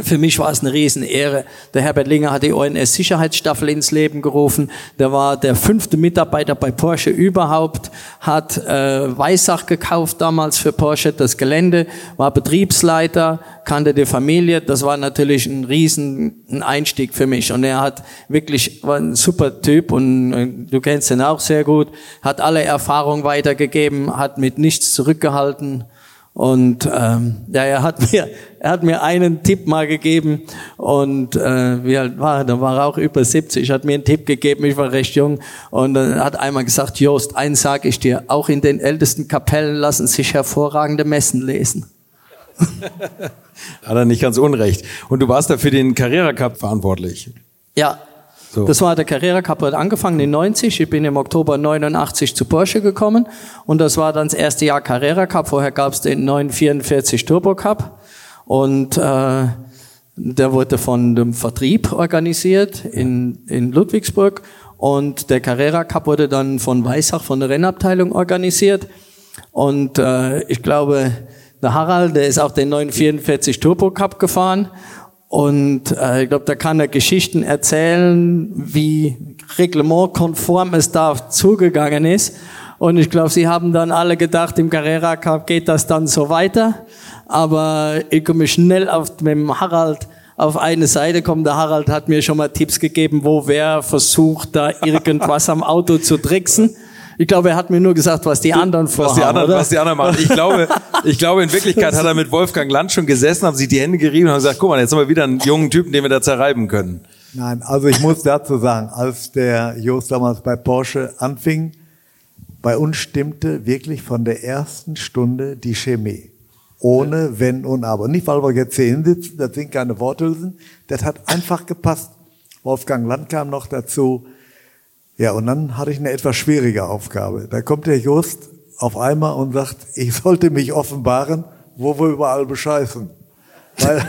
für mich war es eine Riesenehre. Der Herbert Linger hat die ONS-Sicherheitsstaffel ins Leben gerufen. Der war der fünfte Mitarbeiter bei Porsche überhaupt, hat äh, Weissach gekauft damals für Porsche, das Gelände, war Betriebsleiter, kannte die Familie. Das war natürlich ein riesen ein Einstieg für mich. Und er hat wirklich, war ein super Typ und äh, du kennst ihn auch sehr gut, hat alle Erfahrungen weitergegeben, hat mit nichts zurückgehalten und ähm, ja, er hat mir, er hat mir einen Tipp mal gegeben und äh, wie alt war er? Da war er auch über 70. Hat mir einen Tipp gegeben. Ich war recht jung und äh, hat einmal gesagt: Jost, eins sage ich dir: Auch in den ältesten Kapellen lassen sich hervorragende Messen lesen. hat er nicht ganz unrecht. Und du warst da für den Carrera Cup verantwortlich. Ja, so. Das war der Carrera Cup, hat angefangen in 90. Ich bin im Oktober 89 zu Porsche gekommen und das war dann das erste Jahr Carrera Cup. Vorher gab es den 944 Turbo Cup und äh, der wurde von dem Vertrieb organisiert in, in Ludwigsburg und der Carrera Cup wurde dann von Weissach von der Rennabteilung organisiert und äh, ich glaube, der Harald, der ist auch den 944 Turbo Cup gefahren und äh, ich glaube, da kann er Geschichten erzählen, wie reglementkonform es da zugegangen ist. Und ich glaube, sie haben dann alle gedacht, im Carrera Cup geht das dann so weiter. Aber ich komme schnell auf, mit dem Harald auf eine Seite kommen. Der Harald hat mir schon mal Tipps gegeben, wo wer versucht, da irgendwas am Auto zu tricksen. Ich glaube, er hat mir nur gesagt, was die anderen vorhaben. Was die anderen, oder? was die anderen machen. Ich glaube, ich glaube, in Wirklichkeit hat er mit Wolfgang Land schon gesessen, haben sich die Hände gerieben und haben gesagt, guck mal, jetzt haben wir wieder einen jungen Typen, den wir da zerreiben können. Nein, also ich muss dazu sagen, als der Jost damals bei Porsche anfing, bei uns stimmte wirklich von der ersten Stunde die Chemie. Ohne Wenn und Aber. Nicht, weil wir jetzt hier hinsitzen, das sind keine Worthülsen. Das hat einfach gepasst. Wolfgang Land kam noch dazu. Ja, und dann hatte ich eine etwas schwierige Aufgabe. Da kommt der Just auf einmal und sagt, ich sollte mich offenbaren, wo wir überall bescheißen. Weil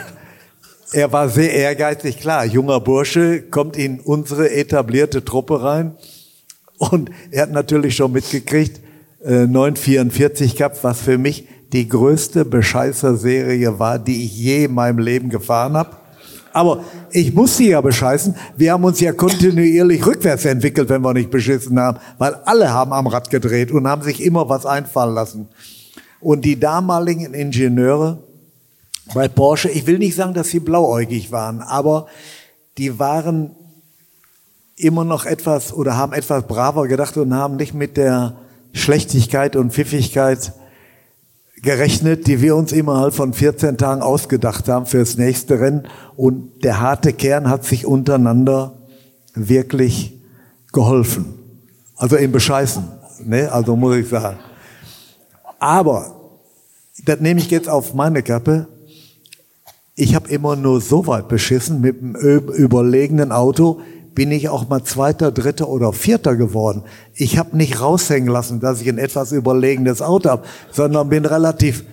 er war sehr ehrgeizig, klar, junger Bursche, kommt in unsere etablierte Truppe rein und er hat natürlich schon mitgekriegt, äh, 944 gehabt, was für mich die größte Bescheißer-Serie war, die ich je in meinem Leben gefahren habe. Aber ich muss sie ja bescheißen. Wir haben uns ja kontinuierlich rückwärts entwickelt, wenn wir nicht beschissen haben, weil alle haben am Rad gedreht und haben sich immer was einfallen lassen. Und die damaligen Ingenieure bei Porsche, ich will nicht sagen, dass sie blauäugig waren, aber die waren immer noch etwas oder haben etwas braver gedacht und haben nicht mit der Schlechtigkeit und Pfiffigkeit gerechnet, die wir uns innerhalb von 14 Tagen ausgedacht haben fürs nächste Rennen. Und der harte Kern hat sich untereinander wirklich geholfen. Also im Bescheißen, ne? also muss ich sagen. Aber, das nehme ich jetzt auf meine Kappe, ich habe immer nur so weit beschissen mit einem überlegenen Auto, bin ich auch mal Zweiter, Dritter oder Vierter geworden. Ich habe nicht raushängen lassen, dass ich ein etwas überlegenes Auto habe, sondern bin relativ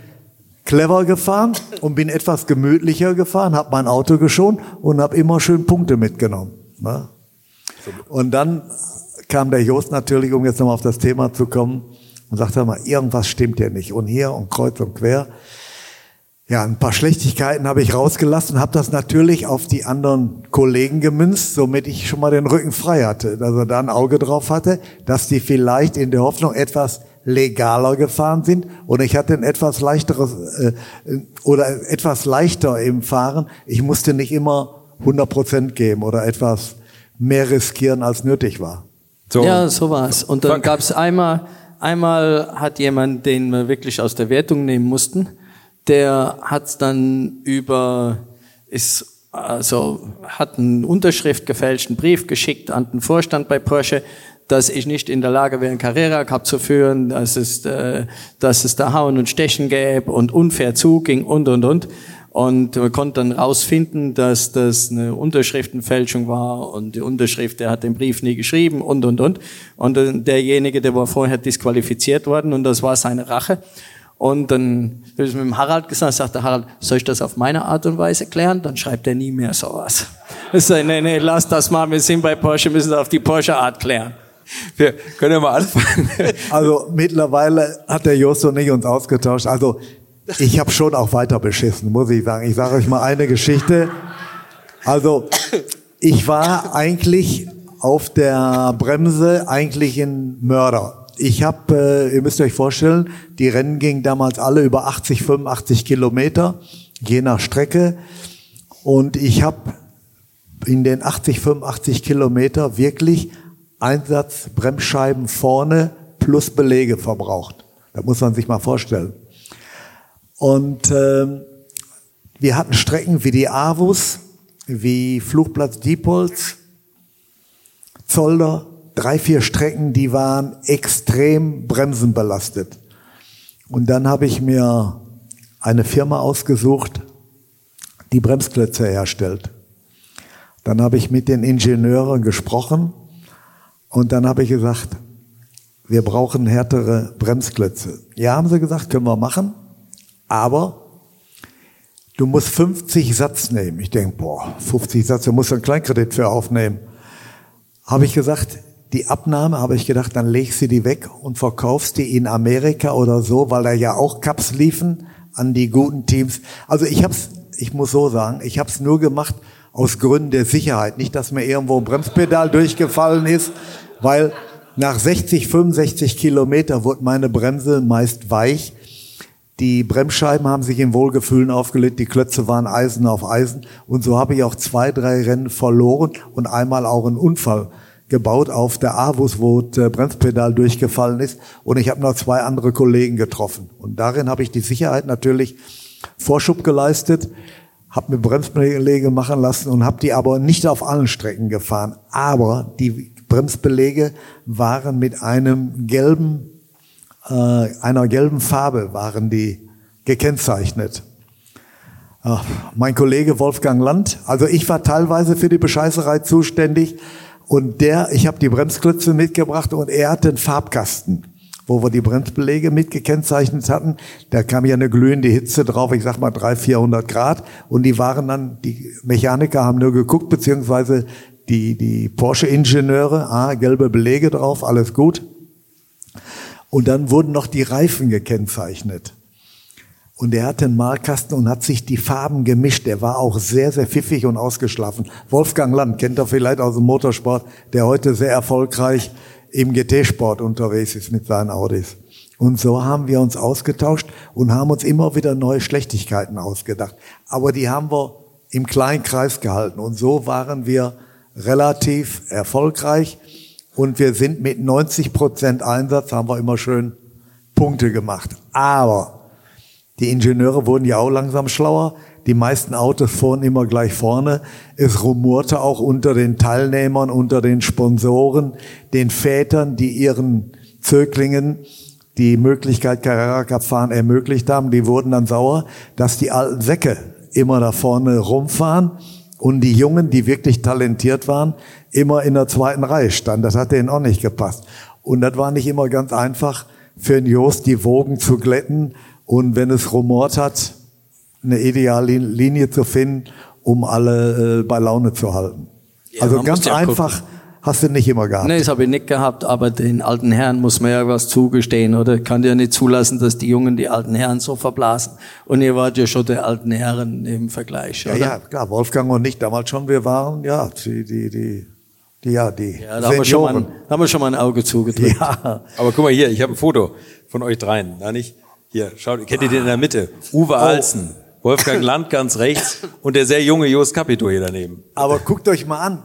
clever gefahren und bin etwas gemütlicher gefahren, habe mein Auto geschont und habe immer schön Punkte mitgenommen. Ne? Und dann kam der Jost natürlich, um jetzt nochmal auf das Thema zu kommen, und sagte mal, irgendwas stimmt ja nicht. Und hier und kreuz und quer. Ja, ein paar Schlechtigkeiten habe ich rausgelassen und habe das natürlich auf die anderen Kollegen gemünzt, somit ich schon mal den Rücken frei hatte, dass er da ein Auge drauf hatte, dass die vielleicht in der Hoffnung etwas legaler gefahren sind und ich hatte ein etwas leichteres äh, oder etwas leichter im Fahren. Ich musste nicht immer 100 Prozent geben oder etwas mehr riskieren als nötig war. So. Ja, so war's. Und dann gab es einmal, einmal hat jemand, den wir wirklich aus der Wertung nehmen mussten der hat dann über, ist, also hat einen Unterschrift gefälschten Brief geschickt an den Vorstand bei Porsche, dass ich nicht in der Lage wäre, einen Carrera Cup zu führen, dass es, äh, dass es da Hauen und Stechen gäbe und unfair zuging und, und, und. Und man konnte dann rausfinden, dass das eine Unterschriftenfälschung war und die Unterschrift, der hat den Brief nie geschrieben und, und, und. Und derjenige, der war vorher disqualifiziert worden und das war seine Rache. Und dann habe ich mit dem Harald gesagt, sagte Harald, soll ich das auf meine Art und Weise klären? Dann schreibt er nie mehr sowas. Ich sage, nee, nee, lass das mal, wir sind bei Porsche, müssen das auf die Porsche-Art klären. Wir können ja mal anfangen. Also mittlerweile hat der Josto nicht uns ausgetauscht. Also ich habe schon auch weiter beschissen, muss ich sagen. Ich sage euch mal eine Geschichte. Also ich war eigentlich auf der Bremse eigentlich ein Mörder. Ich habe, äh, ihr müsst euch vorstellen, die Rennen gingen damals alle über 80, 85 Kilometer, je nach Strecke. Und ich habe in den 80, 85 Kilometer wirklich Einsatz Bremsscheiben vorne plus Belege verbraucht. Das muss man sich mal vorstellen. Und äh, wir hatten Strecken wie die Avus, wie Flugplatz Diepholz, Zolder, drei, vier Strecken, die waren extrem bremsenbelastet. Und dann habe ich mir eine Firma ausgesucht, die Bremsklötze herstellt. Dann habe ich mit den Ingenieuren gesprochen und dann habe ich gesagt, wir brauchen härtere Bremsklötze. Ja, haben sie gesagt, können wir machen, aber du musst 50 Satz nehmen. Ich denke, boah, 50 Satz, du musst einen Kleinkredit für aufnehmen. Habe ich gesagt, die Abnahme, habe ich gedacht, dann legst du die weg und verkaufst die in Amerika oder so, weil da ja auch Cups liefen an die guten Teams. Also ich hab's, ich muss so sagen, ich habe es nur gemacht aus Gründen der Sicherheit. Nicht, dass mir irgendwo ein Bremspedal durchgefallen ist, weil nach 60, 65 Kilometer wurde meine Bremse meist weich. Die Bremsscheiben haben sich in Wohlgefühlen aufgelegt, die Klötze waren Eisen auf Eisen und so habe ich auch zwei, drei Rennen verloren und einmal auch einen Unfall gebaut auf der Avus, wo das Bremspedal durchgefallen ist. Und ich habe noch zwei andere Kollegen getroffen. Und darin habe ich die Sicherheit natürlich Vorschub geleistet, habe mir Bremsbeläge machen lassen und habe die aber nicht auf allen Strecken gefahren. Aber die Bremsbeläge waren mit einem gelben, äh, einer gelben Farbe waren die gekennzeichnet. Ach, mein Kollege Wolfgang Land, also ich war teilweise für die Bescheißerei zuständig, und der, ich habe die Bremsklötze mitgebracht und er hat den Farbkasten, wo wir die Bremsbeläge mitgekennzeichnet hatten. Da kam ja eine glühende Hitze drauf, ich sag mal 300, 400 Grad. Und die waren dann, die Mechaniker haben nur geguckt, beziehungsweise die, die Porsche-Ingenieure, ah, gelbe Belege drauf, alles gut. Und dann wurden noch die Reifen gekennzeichnet. Und der hatte einen Malkasten und hat sich die Farben gemischt. Der war auch sehr, sehr pfiffig und ausgeschlafen. Wolfgang Land kennt er vielleicht aus dem Motorsport, der heute sehr erfolgreich im GT-Sport unterwegs ist mit seinen Audis. Und so haben wir uns ausgetauscht und haben uns immer wieder neue Schlechtigkeiten ausgedacht. Aber die haben wir im kleinen Kreis gehalten. Und so waren wir relativ erfolgreich. Und wir sind mit 90 Prozent Einsatz, haben wir immer schön Punkte gemacht. Aber die Ingenieure wurden ja auch langsam schlauer. Die meisten Autos fuhren immer gleich vorne. Es rumorte auch unter den Teilnehmern, unter den Sponsoren, den Vätern, die ihren Zöglingen die Möglichkeit Carrera Cup fahren ermöglicht haben. Die wurden dann sauer, dass die alten Säcke immer da vorne rumfahren und die Jungen, die wirklich talentiert waren, immer in der zweiten Reihe standen. Das hat denen auch nicht gepasst. Und das war nicht immer ganz einfach für den Jost, die Wogen zu glätten und wenn es rumort hat, eine ideale Linie zu finden, um alle äh, bei Laune zu halten. Ja, also ganz ja einfach gucken. hast du nicht immer gehabt. Nee, das habe ich nicht gehabt, aber den alten Herren muss man ja was zugestehen, oder? Kann ja nicht zulassen, dass die Jungen die alten Herren so verblasen. Und ihr wart ja schon der alten Herren im Vergleich, oder? Ja, ja klar, Wolfgang und ich damals schon, wir waren, ja, die, die, die die, ja, die ja, da haben, wir schon mal, da haben wir schon mal ein Auge zugedrückt. Ja. Aber guck mal hier, ich habe ein Foto von euch dreien, da nicht? Hier, schaut, kennt ihr den in der Mitte? Uwe oh. Alsen, Wolfgang Land ganz rechts und der sehr junge Jos Capito hier daneben. Aber guckt euch mal an.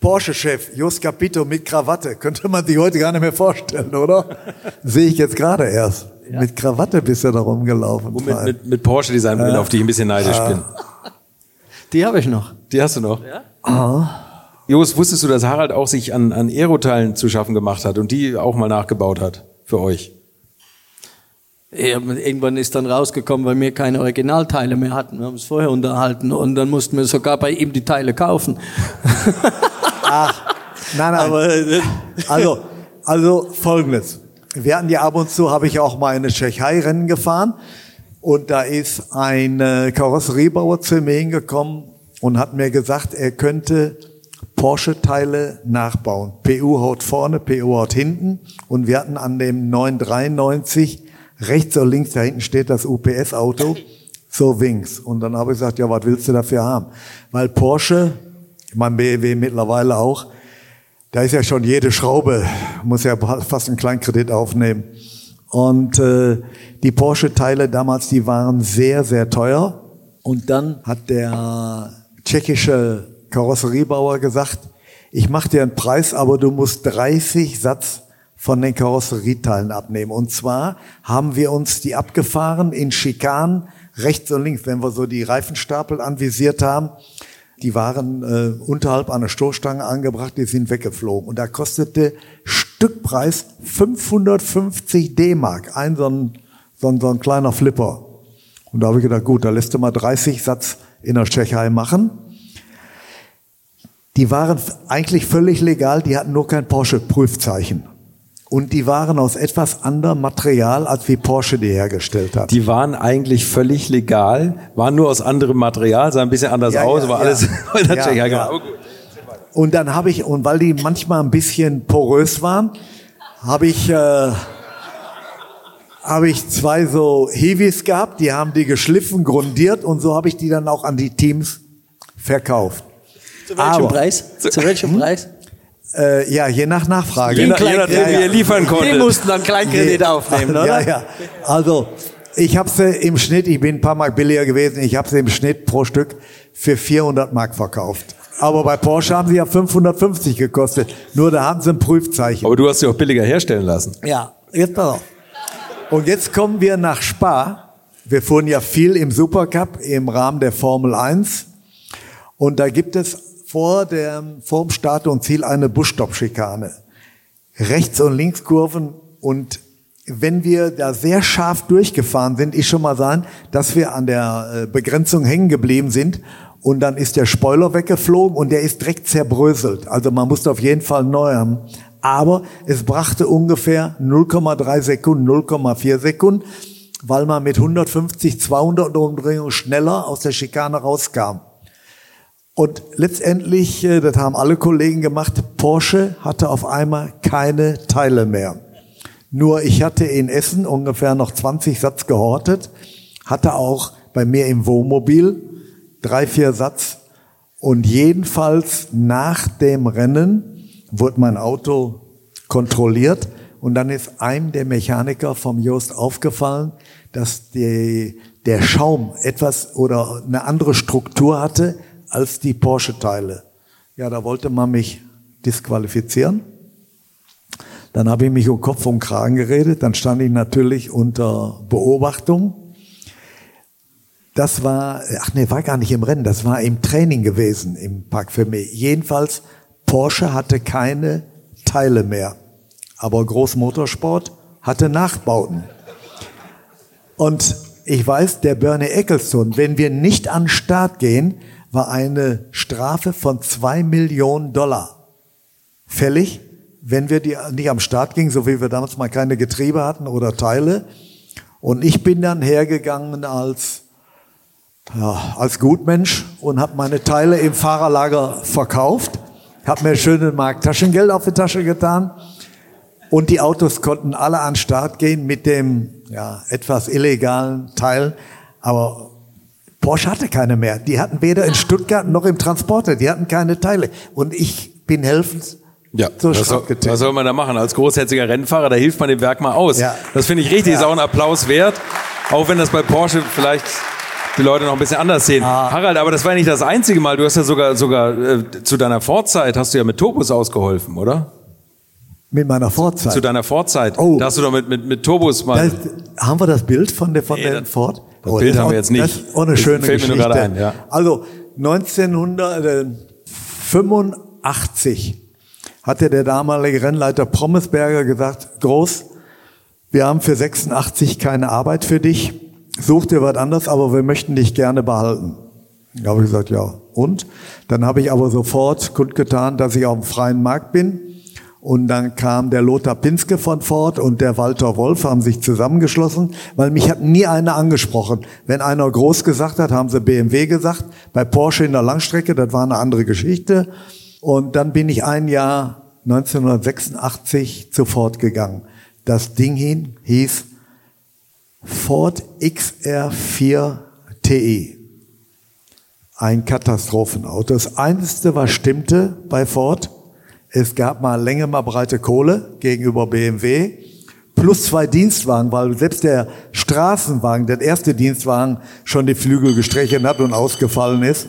Porsche-Chef Jos Capito mit Krawatte. Könnte man sich heute gar nicht mehr vorstellen, oder? Sehe ich jetzt gerade erst. Ja. Mit Krawatte bist du da rumgelaufen. Und mit, mit, mit Porsche Design, äh, auf die ich ein bisschen neidisch äh. bin. Die habe ich noch. Die hast du noch? Ja. Ah. Jos, wusstest du, dass Harald auch sich an, an Aeroteilen zu schaffen gemacht hat und die auch mal nachgebaut hat für euch? Irgendwann ist dann rausgekommen, weil wir keine Originalteile mehr hatten. Wir haben es vorher unterhalten und dann mussten wir sogar bei ihm die Teile kaufen. Ach, nein, nein. Aber, äh, also, also folgendes. Wir hatten ja ab und zu, habe ich auch mal eine Tschechei-Rennen gefahren und da ist ein Karosseriebauer zu mir hingekommen und hat mir gesagt, er könnte Porsche-Teile nachbauen. PU haut vorne, PU haut hinten und wir hatten an dem 993 rechts oder links, da hinten steht das UPS-Auto, so Wings. Und dann habe ich gesagt, ja, was willst du dafür haben? Weil Porsche, mein BMW mittlerweile auch, da ist ja schon jede Schraube, muss ja fast einen kleinen Kredit aufnehmen. Und äh, die Porsche-Teile damals, die waren sehr, sehr teuer. Und dann hat der tschechische Karosseriebauer gesagt, ich mache dir einen Preis, aber du musst 30 Satz von den Karosserieteilen abnehmen. Und zwar haben wir uns die abgefahren in Schikanen rechts und links, wenn wir so die Reifenstapel anvisiert haben. Die waren äh, unterhalb einer Stoßstange angebracht, die sind weggeflogen. Und da kostete Stückpreis 550 D-Mark, ein so ein, so ein, so ein kleiner Flipper. Und da habe ich gedacht, gut, da lässt du mal 30 Satz in der Tschechei machen. Die waren eigentlich völlig legal, die hatten nur kein Porsche-Prüfzeichen. Und die waren aus etwas anderem Material, als wie Porsche die hergestellt hat. Die waren eigentlich völlig legal, waren nur aus anderem Material, sah ein bisschen anders ja, aus, ja, aber ja. alles. ja, ja, ja. Und dann habe ich, und weil die manchmal ein bisschen porös waren, habe ich, äh, habe ich zwei so Heavies gehabt, die haben die geschliffen, grundiert und so habe ich die dann auch an die Teams verkauft. Zu welchem aber, Preis? Zu, zu welchem hm? Preis? Äh, ja, je nach Nachfrage. Je, nach, je nachdem, ja, ja. wie ihr liefern konntet. Die mussten dann Kleinkredit nee. aufnehmen, oder? Ja, ja. Also, ich habe sie im Schnitt, ich bin ein paar Mark billiger gewesen, ich habe sie im Schnitt pro Stück für 400 Mark verkauft. Aber bei Porsche haben sie ja 550 gekostet. Nur da haben sie ein Prüfzeichen. Aber du hast sie auch billiger herstellen lassen. Ja, jetzt pass auf. Und jetzt kommen wir nach Spa. Wir fuhren ja viel im Supercup im Rahmen der Formel 1. Und da gibt es vor dem, vor dem Start und Ziel eine Busstoppschikane. Rechts- und Linkskurven und wenn wir da sehr scharf durchgefahren sind, ist schon mal sein, dass wir an der äh, Begrenzung hängen geblieben sind und dann ist der Spoiler weggeflogen und der ist direkt zerbröselt. Also man musste auf jeden Fall neu haben. Aber es brachte ungefähr 0,3 Sekunden, 0,4 Sekunden, weil man mit 150, 200 Umdrehungen schneller aus der Schikane rauskam. Und letztendlich, äh, das haben alle Kollegen gemacht, Porsche hatte auf einmal keine Teile mehr. Nur ich hatte in Essen ungefähr noch 20 Satz gehortet, hatte auch bei mir im Wohnmobil drei, vier Satz. Und jedenfalls nach dem Rennen wurde mein Auto kontrolliert und dann ist einem der Mechaniker vom Jost aufgefallen, dass die, der Schaum etwas oder eine andere Struktur hatte als die Porsche-Teile. Ja, da wollte man mich disqualifizieren. Dann habe ich mich um Kopf und Kragen geredet. Dann stand ich natürlich unter Beobachtung. Das war, ach nee, war gar nicht im Rennen, das war im Training gewesen im Park für mich. Jedenfalls, Porsche hatte keine Teile mehr. Aber Großmotorsport hatte Nachbauten. Und ich weiß, der Bernie Ecclestone, wenn wir nicht an Start gehen, war eine Strafe von zwei Millionen Dollar. Fällig, wenn wir die nicht am Start gingen, so wie wir damals mal keine Getriebe hatten oder Teile. Und ich bin dann hergegangen als ja, als Gutmensch und habe meine Teile im Fahrerlager verkauft, habe mir schöne Mark Taschengeld auf die Tasche getan. Und die Autos konnten alle an den Start gehen mit dem ja, etwas illegalen Teil, aber Porsche hatte keine mehr. Die hatten weder in Stuttgart noch im Transporter, die hatten keine Teile und ich bin helfend ja, was soll, was soll man da machen? Als großherziger Rennfahrer, da hilft man dem Werk mal aus. Ja. Das finde ich richtig, ja. ist auch ein Applaus wert. Auch wenn das bei Porsche vielleicht die Leute noch ein bisschen anders sehen. Ah. Harald, aber das war nicht das einzige Mal. Du hast ja sogar, sogar äh, zu deiner Vorzeit hast du ja mit Turbos ausgeholfen, oder? Mit meiner Vorzeit? Zu deiner Vorzeit. Oh. Da hast du doch mit, mit, mit Turbos mal. Das, haben wir das Bild von der, von nee, der Ford? Das oh, Bild das haben wir jetzt nicht. Das ist auch eine das schöne Geschichte. Mir nur ein, ja. Also 1985 hatte der damalige Rennleiter Prommesberger gesagt, Groß, wir haben für 86 keine Arbeit für dich such dir was anderes, aber wir möchten dich gerne behalten. Da habe ich gesagt, ja. Und? Dann habe ich aber sofort kundgetan, dass ich auf dem freien Markt bin. Und dann kam der Lothar Pinske von Ford und der Walter Wolf haben sich zusammengeschlossen, weil mich hat nie einer angesprochen. Wenn einer groß gesagt hat, haben sie BMW gesagt. Bei Porsche in der Langstrecke, das war eine andere Geschichte. Und dann bin ich ein Jahr 1986 zu Ford gegangen. Das Ding hin hieß Ford XR4 TE. Ein Katastrophenauto. Das Einzige, was stimmte bei Ford, es gab mal Länge, mal breite Kohle gegenüber BMW, plus zwei Dienstwagen, weil selbst der Straßenwagen, der erste Dienstwagen, schon die Flügel gestrichen hat und ausgefallen ist.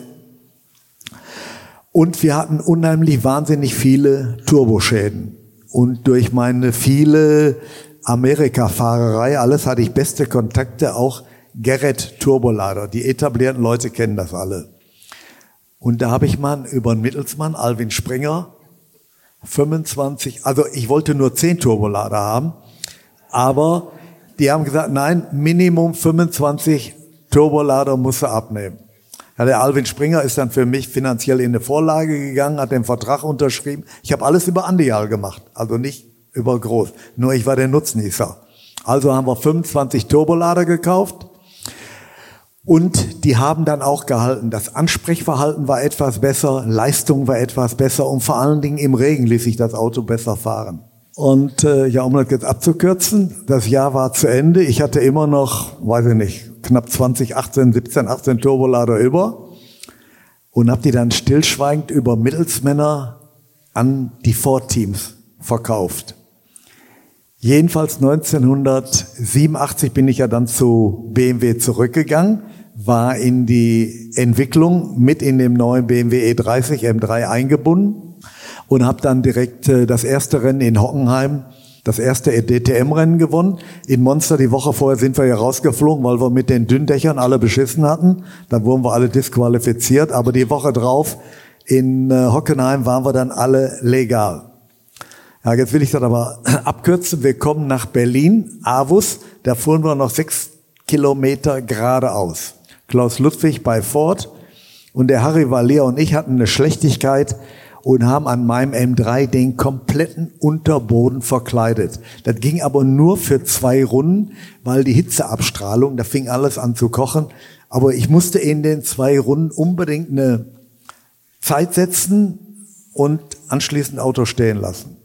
Und wir hatten unheimlich wahnsinnig viele Turboschäden. Und durch meine viele Amerika-Fahrerei, alles hatte ich beste Kontakte, auch Gerrit Turbolader. Die etablierten Leute kennen das alle. Und da habe ich mal über einen Mittelsmann, Alvin Springer, 25, also ich wollte nur 10 Turbolader haben, aber die haben gesagt, nein, Minimum 25 Turbolader muss er abnehmen. Ja, der Alvin Springer ist dann für mich finanziell in eine Vorlage gegangen, hat den Vertrag unterschrieben. Ich habe alles über Andial gemacht, also nicht über groß. Nur ich war der Nutznießer. Also haben wir 25 Turbolader gekauft und die haben dann auch gehalten. Das Ansprechverhalten war etwas besser, Leistung war etwas besser und vor allen Dingen im Regen ließ sich das Auto besser fahren. Und äh, ja, um das jetzt abzukürzen, das Jahr war zu Ende. Ich hatte immer noch, weiß ich nicht, knapp 20, 18, 17, 18 Turbolader über und habe die dann stillschweigend über Mittelsmänner an die Ford-Teams verkauft. Jedenfalls 1987 bin ich ja dann zu BMW zurückgegangen, war in die Entwicklung mit in dem neuen BMW E30 M3 eingebunden und habe dann direkt äh, das erste Rennen in Hockenheim, das erste DTM-Rennen gewonnen. In Monster die Woche vorher sind wir ja rausgeflogen, weil wir mit den Dünndächern alle beschissen hatten. Dann wurden wir alle disqualifiziert, aber die Woche drauf in äh, Hockenheim waren wir dann alle legal. Ja, jetzt will ich das aber abkürzen. Wir kommen nach Berlin, Avus, da fuhren wir noch sechs Kilometer geradeaus. Klaus Ludwig bei Ford und der Harry Valier und ich hatten eine Schlechtigkeit und haben an meinem M3 den kompletten Unterboden verkleidet. Das ging aber nur für zwei Runden, weil die Hitzeabstrahlung, da fing alles an zu kochen. Aber ich musste in den zwei Runden unbedingt eine Zeit setzen und anschließend Auto stehen lassen.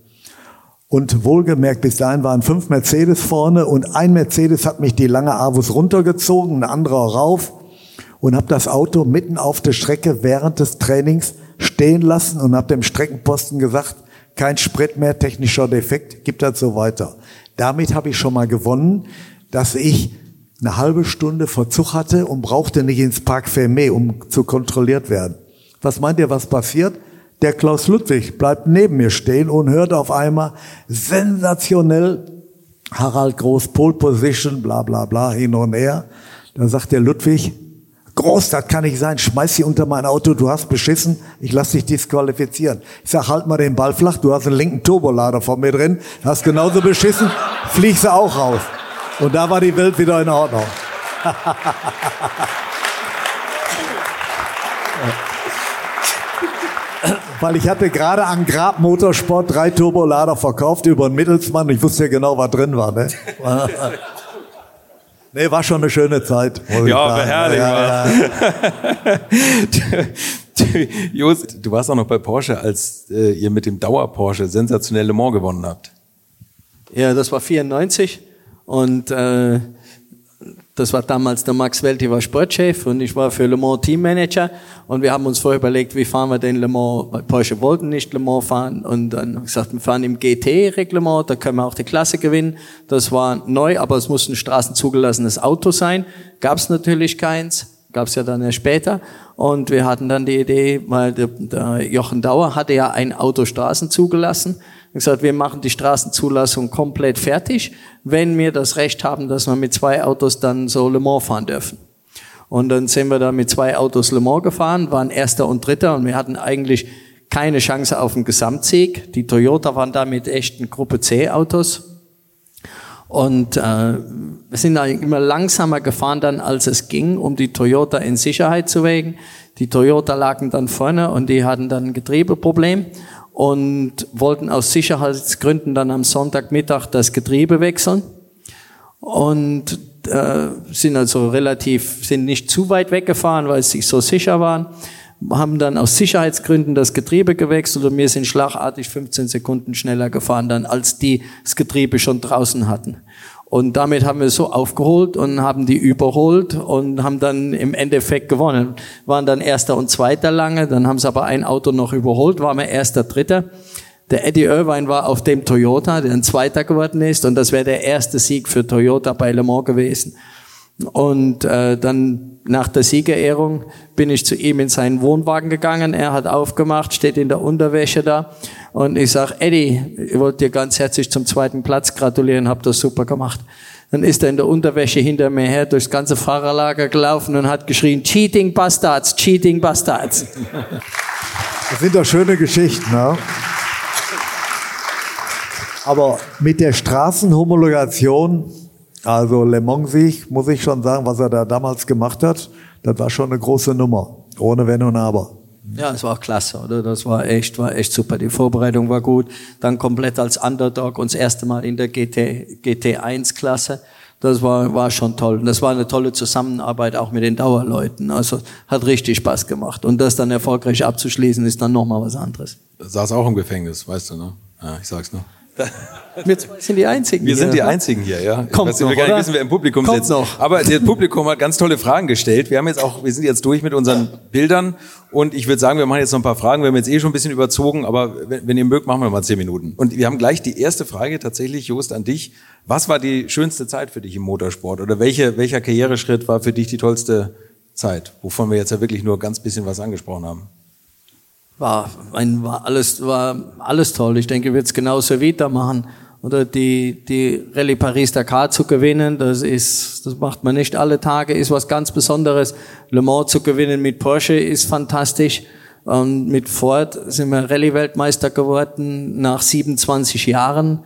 Und wohlgemerkt, bis dahin waren fünf Mercedes vorne und ein Mercedes hat mich die lange Avus runtergezogen, ein anderer rauf und habe das Auto mitten auf der Strecke während des Trainings stehen lassen und habe dem Streckenposten gesagt, kein Sprit mehr, technischer Defekt, gibt das so weiter. Damit habe ich schon mal gewonnen, dass ich eine halbe Stunde Verzug hatte und brauchte nicht ins Park Fermé, um zu kontrolliert werden. Was meint ihr, was passiert? Der Klaus Ludwig bleibt neben mir stehen und hört auf einmal sensationell Harald Groß, Pole Position, bla bla bla, hin und her. Da sagt der Ludwig, Groß, das kann nicht sein, schmeiß sie unter mein Auto, du hast beschissen, ich lass dich disqualifizieren. Ich sag, halt mal den Ball flach, du hast einen linken Turbolader vor mir drin, hast genauso beschissen, fliegst du auch raus. Und da war die Welt wieder in Ordnung. Weil ich hatte gerade an Grab Motorsport drei Turbolader verkauft über einen Mittelsmann. Ich wusste ja genau, was drin war. Ne? nee, war schon eine schöne Zeit. Ja, war herrlich. Ja, ja. Jos, du warst auch noch bei Porsche, als äh, ihr mit dem Dauer Porsche sensationelle Le Mans gewonnen habt. Ja, das war 94 und äh, das war damals der Max Welti war Sportchef und ich war für Le Mans Teammanager und wir haben uns vorher überlegt, wie fahren wir den Le Mans, weil Porsche wollten nicht Le Mans fahren und dann gesagt, wir fahren im GT-Reglement, da können wir auch die Klasse gewinnen. Das war neu, aber es muss ein straßenzugelassenes Auto sein. Gab es natürlich keins, gab es ja dann erst später und wir hatten dann die Idee, weil der, der Jochen Dauer hatte ja ein Auto Straßen zugelassen gesagt, wir machen die Straßenzulassung komplett fertig, wenn wir das Recht haben, dass wir mit zwei Autos dann so Le Mans fahren dürfen. Und dann sind wir da mit zwei Autos Le Mans gefahren, waren Erster und Dritter und wir hatten eigentlich keine Chance auf einen Gesamtsieg. Die Toyota waren da mit echten Gruppe C Autos. Und äh, wir sind da immer langsamer gefahren dann, als es ging, um die Toyota in Sicherheit zu wägen. Die Toyota lagen dann vorne und die hatten dann ein Getriebeproblem und wollten aus Sicherheitsgründen dann am Sonntagmittag das Getriebe wechseln und äh, sind also relativ, sind nicht zu weit weggefahren, weil sie so sicher waren, haben dann aus Sicherheitsgründen das Getriebe gewechselt und wir sind schlagartig 15 Sekunden schneller gefahren dann, als die das Getriebe schon draußen hatten. Und damit haben wir so aufgeholt und haben die überholt und haben dann im Endeffekt gewonnen. Waren dann Erster und Zweiter lange, dann haben sie aber ein Auto noch überholt, waren wir Erster, Dritter. Der Eddie Irvine war auf dem Toyota, der ein Zweiter geworden ist und das wäre der erste Sieg für Toyota bei Le Mans gewesen. Und äh, dann nach der Siegerehrung bin ich zu ihm in seinen Wohnwagen gegangen. Er hat aufgemacht, steht in der Unterwäsche da. Und ich sag, Eddie, ich wollte dir ganz herzlich zum zweiten Platz gratulieren, hab das super gemacht. Dann ist er in der Unterwäsche hinter mir her durchs ganze Fahrerlager gelaufen und hat geschrien, Cheating Bastards, Cheating Bastards. Das sind doch schöne Geschichten, ne? Aber mit der Straßenhomologation also Le Mans-Sieg, muss ich schon sagen, was er da damals gemacht hat, das war schon eine große Nummer. Ohne Wenn und Aber. Ja, es war klasse, oder? Das war echt, war echt super. Die Vorbereitung war gut. Dann komplett als Underdog uns das erste Mal in der GT, GT1-Klasse. Das war, war schon toll. Und das war eine tolle Zusammenarbeit auch mit den Dauerleuten. Also hat richtig Spaß gemacht. Und das dann erfolgreich abzuschließen, ist dann nochmal was anderes. Saß auch im Gefängnis, weißt du, ne? Ja, ich sag's nur. Wir sind die Einzigen. Wir hier, sind die Einzigen hier, ja. Kommt weiß, noch, wir gar nicht oder? wissen, wer im Publikum Kommt sitzt. noch. Aber das Publikum hat ganz tolle Fragen gestellt. Wir haben jetzt auch, wir sind jetzt durch mit unseren Bildern und ich würde sagen, wir machen jetzt noch ein paar Fragen. Wir haben jetzt eh schon ein bisschen überzogen, aber wenn, wenn ihr mögt, machen wir mal zehn Minuten. Und wir haben gleich die erste Frage tatsächlich, Jost, an dich. Was war die schönste Zeit für dich im Motorsport? Oder welche, welcher Karriereschritt war für dich die tollste Zeit? Wovon wir jetzt ja wirklich nur ganz bisschen was angesprochen haben. War, ein, war alles, war alles toll. Ich denke, wir wird es genauso weitermachen. Oder die, die Rallye Paris-Dakar zu gewinnen, das ist, das macht man nicht alle Tage, ist was ganz Besonderes. Le Mans zu gewinnen mit Porsche ist fantastisch. Und mit Ford sind wir Rallye-Weltmeister geworden nach 27 Jahren.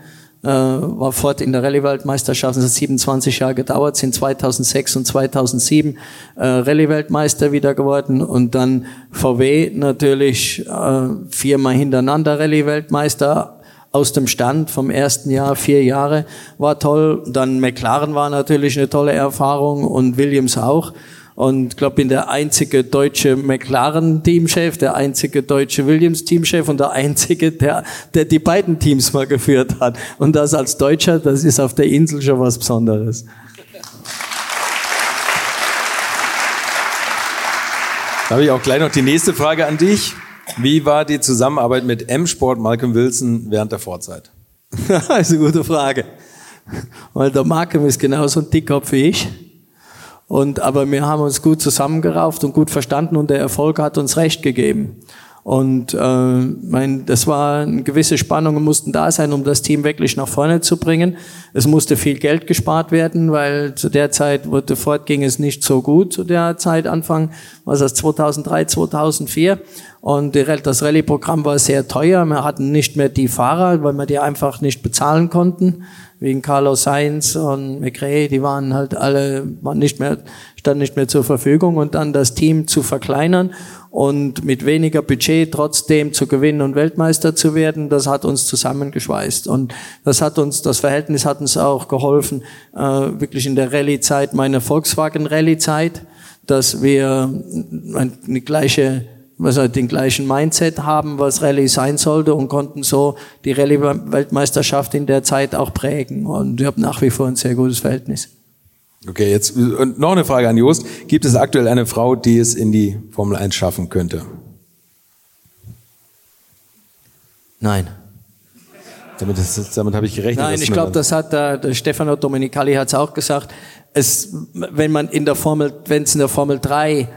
Äh, war Ford in der Rallye-Weltmeisterschaft, es hat 27 Jahre gedauert, sind 2006 und 2007 äh, Rallye-Weltmeister wieder geworden und dann VW natürlich äh, viermal hintereinander Rallye-Weltmeister aus dem Stand vom ersten Jahr, vier Jahre, war toll. Dann McLaren war natürlich eine tolle Erfahrung und Williams auch. Und ich glaube, bin der einzige deutsche McLaren-Teamchef, der einzige deutsche Williams-Teamchef und der einzige, der, der die beiden Teams mal geführt hat. Und das als Deutscher, das ist auf der Insel schon was Besonderes. Da habe ich auch gleich noch die nächste Frage an dich. Wie war die Zusammenarbeit mit M-Sport Malcolm Wilson während der Vorzeit? das ist eine gute Frage. Weil der Malcolm ist genauso ein Dickkopf wie ich. Und, aber wir haben uns gut zusammengerauft und gut verstanden und der Erfolg hat uns recht gegeben. Und äh, mein, das war eine gewisse Spannungen mussten da sein, um das Team wirklich nach vorne zu bringen. Es musste viel Geld gespart werden, weil zu der Zeit, wo Ford ging es nicht so gut, zu der Zeit Anfang, was das 2003, 2004. Und das Rallye-Programm war sehr teuer. Wir hatten nicht mehr die Fahrer, weil wir die einfach nicht bezahlen konnten wegen Carlos Sainz und McRae, die waren halt alle, waren nicht mehr, standen nicht mehr zur Verfügung und dann das Team zu verkleinern und mit weniger Budget trotzdem zu gewinnen und Weltmeister zu werden, das hat uns zusammengeschweißt. Und das hat uns, das Verhältnis hat uns auch geholfen, äh, wirklich in der Rallye-Zeit, meine Volkswagen-Rallye-Zeit, dass wir eine gleiche also den gleichen Mindset haben, was Rallye sein sollte und konnten so die Rallye-Weltmeisterschaft in der Zeit auch prägen. Und ich habe nach wie vor ein sehr gutes Verhältnis. Okay, jetzt und noch eine Frage an Jost. Gibt es aktuell eine Frau, die es in die Formel 1 schaffen könnte? Nein. Damit, damit habe ich gerechnet. Nein, ich glaube, das hat der, der Stefano Domenicali hat es auch gesagt. Es, wenn man in der Formel, wenn es in der Formel 3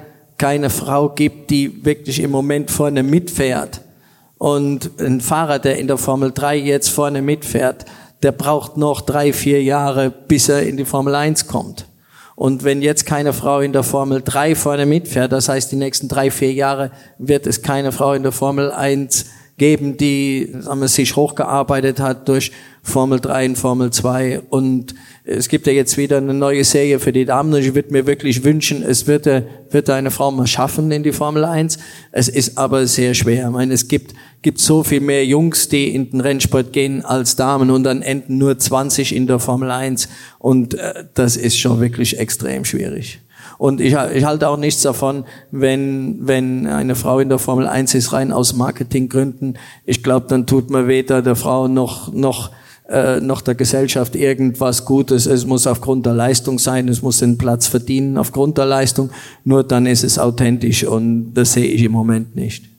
keine Frau gibt, die wirklich im Moment vorne mitfährt und ein Fahrer, der in der Formel 3 jetzt vorne mitfährt, der braucht noch drei, vier Jahre, bis er in die Formel 1 kommt. Und wenn jetzt keine Frau in der Formel 3 vorne mitfährt, das heißt, die nächsten drei, vier Jahre wird es keine Frau in der Formel 1 geben, die sagen wir, sich hochgearbeitet hat durch Formel 3 und Formel 2. Und es gibt ja jetzt wieder eine neue Serie für die Damen ich würde mir wirklich wünschen, es wird, wird eine Frau mal schaffen in die Formel 1. Es ist aber sehr schwer. Ich meine, es gibt, gibt so viel mehr Jungs, die in den Rennsport gehen als Damen und dann enden nur 20 in der Formel 1 und äh, das ist schon wirklich extrem schwierig. Und ich, ich halte auch nichts davon, wenn, wenn eine Frau in der Formel 1 ist, rein aus Marketinggründen. Ich glaube, dann tut man weder der Frau noch, noch äh, noch der Gesellschaft irgendwas Gutes. Es muss aufgrund der Leistung sein, es muss den Platz verdienen aufgrund der Leistung. Nur dann ist es authentisch und das sehe ich im Moment nicht.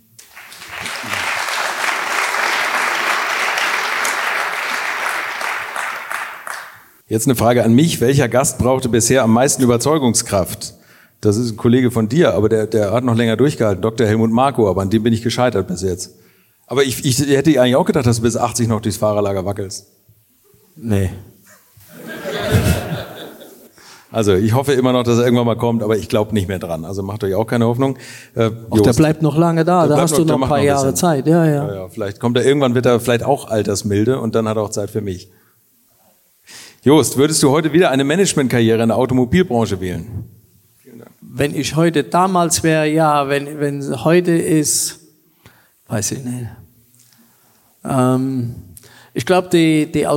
Jetzt eine Frage an mich. Welcher Gast brauchte bisher am meisten Überzeugungskraft? Das ist ein Kollege von dir, aber der, der hat noch länger durchgehalten, Dr. Helmut Marko, aber an dem bin ich gescheitert bis jetzt. Aber ich, ich hätte eigentlich auch gedacht, dass du bis 80 noch durchs Fahrerlager wackelst. Nee. Also ich hoffe immer noch, dass er irgendwann mal kommt, aber ich glaube nicht mehr dran. Also macht euch auch keine Hoffnung. Äh, Ach, der bleibt noch lange da, da hast noch, du noch ein paar noch Jahre Zeit. Ja, ja. Ja, ja. Vielleicht kommt er irgendwann, wird er vielleicht auch altersmilde und dann hat er auch Zeit für mich. Jost, würdest du heute wieder eine Managementkarriere in der Automobilbranche wählen? Wenn ich heute damals wäre, ja. Wenn, wenn heute ist, weiß ich nicht. Ähm, ich glaube, die, die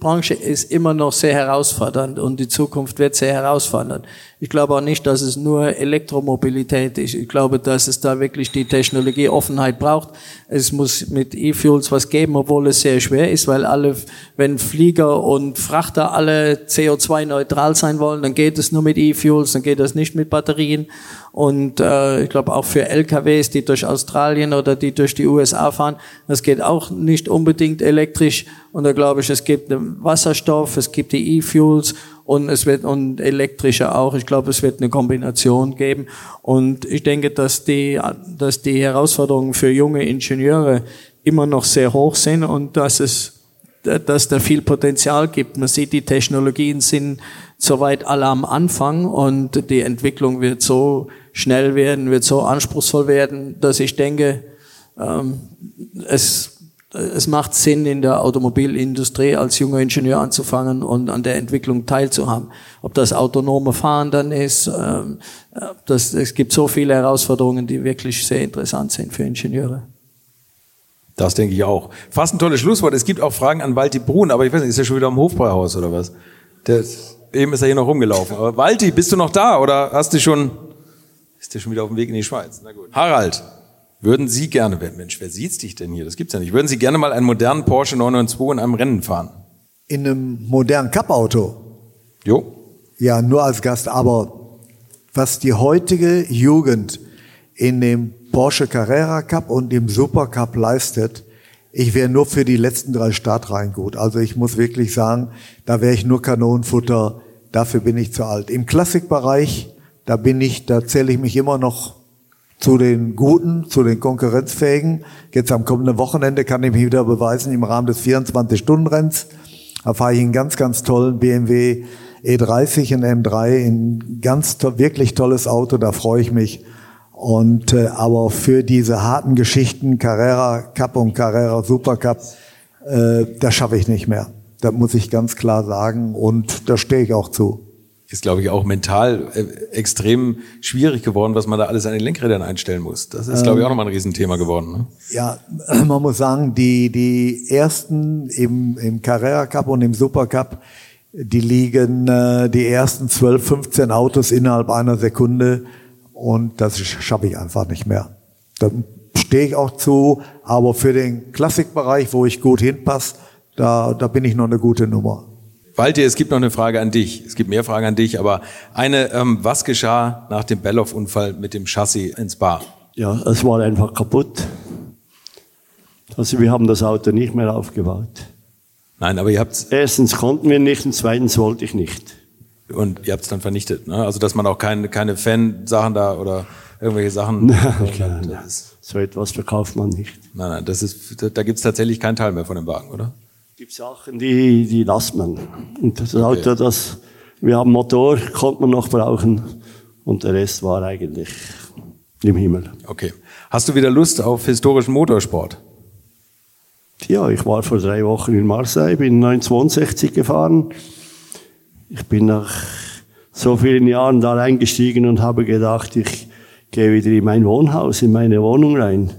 Automobilbranche ist immer noch sehr herausfordernd und die Zukunft wird sehr herausfordernd. Ich glaube auch nicht, dass es nur Elektromobilität ist. Ich glaube, dass es da wirklich die Technologieoffenheit braucht. Es muss mit E-Fuels was geben, obwohl es sehr schwer ist, weil alle, wenn Flieger und Frachter alle CO2-neutral sein wollen, dann geht es nur mit E-Fuels, dann geht das nicht mit Batterien. Und äh, ich glaube auch für LKWs, die durch Australien oder die durch die USA fahren, das geht auch nicht unbedingt elektrisch. Und da glaube ich, es gibt Wasserstoff, es gibt die E-Fuels und es wird und elektrische auch. Ich glaube, es wird eine Kombination geben. Und ich denke, dass die, dass die Herausforderungen für junge Ingenieure immer noch sehr hoch sind und dass es dass da viel Potenzial gibt. Man sieht, die Technologien sind soweit alle am Anfang und die Entwicklung wird so schnell werden, wird so anspruchsvoll werden, dass ich denke, ähm, es, es macht Sinn, in der Automobilindustrie als junger Ingenieur anzufangen und an der Entwicklung teilzuhaben. Ob das autonome Fahren dann ist, ähm, das, es gibt so viele Herausforderungen, die wirklich sehr interessant sind für Ingenieure. Das denke ich auch. Fast ein tolles Schlusswort. Es gibt auch Fragen an Walti Brun, aber ich weiß nicht, ist er schon wieder am Hofbräuhaus oder was? Der, Eben ist er hier noch rumgelaufen. Aber Walti, bist du noch da oder hast du schon, ist der schon wieder auf dem Weg in die Schweiz? Na gut. Harald, würden Sie gerne, Mensch, wer sieht dich denn hier? Das gibt's ja nicht. Würden Sie gerne mal einen modernen Porsche 992 in einem Rennen fahren? In einem modernen Cup-Auto? Jo. Ja, nur als Gast. Aber was die heutige Jugend in dem Porsche Carrera Cup und im Super Cup leistet, ich wäre nur für die letzten drei Startreihen gut. Also ich muss wirklich sagen, da wäre ich nur Kanonenfutter. Dafür bin ich zu alt. Im Klassikbereich, da bin ich, da zähle ich mich immer noch zu den Guten, zu den Konkurrenzfähigen. Jetzt am kommenden Wochenende kann ich mich wieder beweisen im Rahmen des 24-Stunden-Renns. Da fahre ich einen ganz, ganz tollen BMW E30 in M3, ein ganz to wirklich tolles Auto, da freue ich mich. Und äh, aber für diese harten Geschichten, Carrera Cup und Carrera Super Cup, äh, das schaffe ich nicht mehr. Das muss ich ganz klar sagen und da stehe ich auch zu. Ist, glaube ich, auch mental äh, extrem schwierig geworden, was man da alles an den Lenkrädern einstellen muss. Das ist, glaube ich, auch nochmal ein Riesenthema geworden. Ne? Ja, man muss sagen, die, die ersten im, im Carrera Cup und im Super Cup, die liegen äh, die ersten 12, 15 Autos innerhalb einer Sekunde und das schaffe ich einfach nicht mehr. Da stehe ich auch zu, aber für den Klassikbereich, wo ich gut hinpasse, da, da bin ich noch eine gute Nummer. Walter, es gibt noch eine Frage an dich. Es gibt mehr Fragen an dich, aber eine, ähm, was geschah nach dem Belloff-Unfall mit dem Chassis ins Bar? Ja, es war einfach kaputt. Also wir haben das Auto nicht mehr aufgebaut. Nein, aber ihr habt Erstens konnten wir nicht und zweitens wollte ich nicht. Und ihr habt es dann vernichtet, ne? Also dass man auch keine, keine Fan-Sachen da oder irgendwelche Sachen. Nein, nein, nein. So etwas verkauft man nicht. Nein, nein, das ist, da gibt's tatsächlich keinen Teil mehr von dem Wagen, oder? Es gibt Sachen, die, die lasst man. Und das Auto, das, wir haben Motor, konnte man noch brauchen. Und der Rest war eigentlich im Himmel. Okay. Hast du wieder Lust auf historischen Motorsport? Ja, ich war vor drei Wochen in Marseille, bin 1962 gefahren. Ich bin nach so vielen Jahren da eingestiegen und habe gedacht, ich gehe wieder in mein Wohnhaus, in meine Wohnung rein.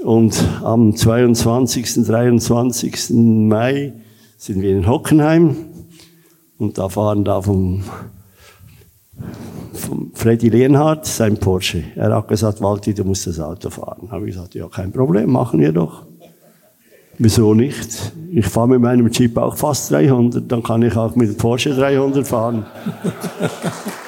Und am 22., 23. Mai sind wir in Hockenheim und da fahren da vom, vom Freddy Lehnhardt sein Porsche. Er hat gesagt, Walti, du musst das Auto fahren. Habe ich gesagt, ja, kein Problem, machen wir doch. Wieso nicht? Ich fahre mit meinem Jeep auch fast 300, dann kann ich auch mit dem Porsche 300 fahren.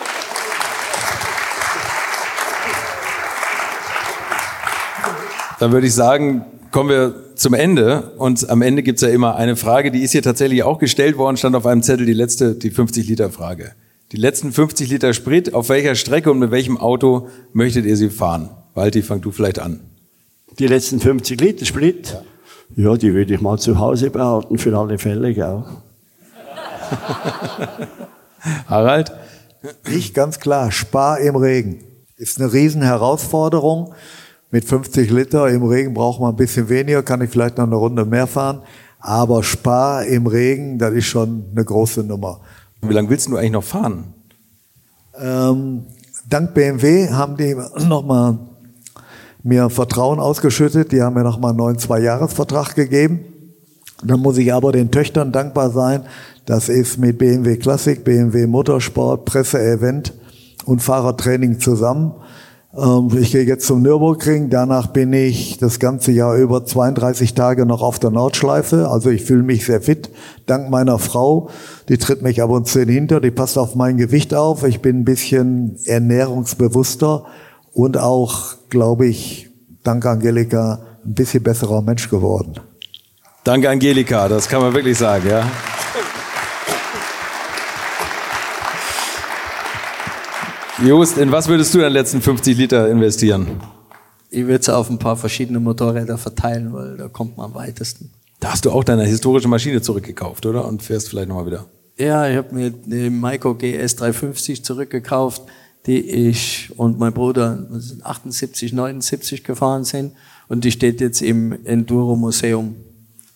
Dann würde ich sagen, kommen wir zum Ende. Und am Ende gibt's ja immer eine Frage, die ist hier tatsächlich auch gestellt worden, stand auf einem Zettel, die letzte, die 50-Liter-Frage. Die letzten 50 Liter Sprit, auf welcher Strecke und mit welchem Auto möchtet ihr sie fahren? Walti, fang du vielleicht an. Die letzten 50 Liter Sprit? Ja, ja die würde ich mal zu Hause behalten, für alle Fälle, gell? Harald? Ich ganz klar, spar im Regen. Ist eine riesen Herausforderung. Mit 50 Liter im Regen braucht man ein bisschen weniger, kann ich vielleicht noch eine Runde mehr fahren. Aber spar im Regen, das ist schon eine große Nummer. Wie lange willst du eigentlich noch fahren? Ähm, dank BMW haben die nochmal mir Vertrauen ausgeschüttet. Die haben mir nochmal einen neuen Zwei-Jahres-Vertrag gegeben. Dann muss ich aber den Töchtern dankbar sein. Das ist mit BMW Classic, BMW Motorsport, Presse-Event und Fahrertraining zusammen. Ähm, ich gehe jetzt zum Nürburgring. Danach bin ich das ganze Jahr über 32 Tage noch auf der Nordschleife. Also ich fühle mich sehr fit. Dank meiner Frau. Die tritt mich ab und zu hinter. Die passt auf mein Gewicht auf. Ich bin ein bisschen ernährungsbewusster und auch, glaube ich, dank Angelika, ein bisschen besserer Mensch geworden. Danke, Angelika. Das kann man wirklich sagen, ja. Just, in was würdest du in den letzten 50 Liter investieren? Ich würde es auf ein paar verschiedene Motorräder verteilen, weil da kommt man am weitesten. Da hast du auch deine historische Maschine zurückgekauft, oder? Und fährst vielleicht nochmal wieder. Ja, ich habe mir die Maiko GS 350 zurückgekauft, die ich und mein Bruder 78, 79 gefahren sind. Und die steht jetzt im Enduro Museum.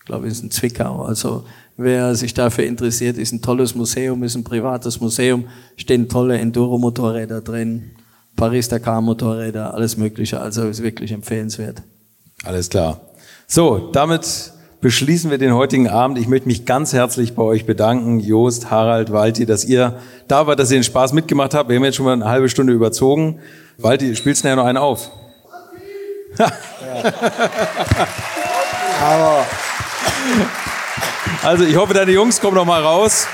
Ich glaube, ist in Zwickau. Also Wer sich dafür interessiert, ist ein tolles Museum, ist ein privates Museum, stehen tolle Enduro-Motorräder drin, Paris-Dakar-Motorräder, alles Mögliche. Also ist wirklich empfehlenswert. Alles klar. So, damit beschließen wir den heutigen Abend. Ich möchte mich ganz herzlich bei euch bedanken, Joost, Harald, Walti, dass ihr da wart, dass ihr den Spaß mitgemacht habt. Wir haben jetzt schon mal eine halbe Stunde überzogen. Walti, spielst du ja noch einen auf? Aber also ich hoffe, deine Jungs kommen noch mal raus.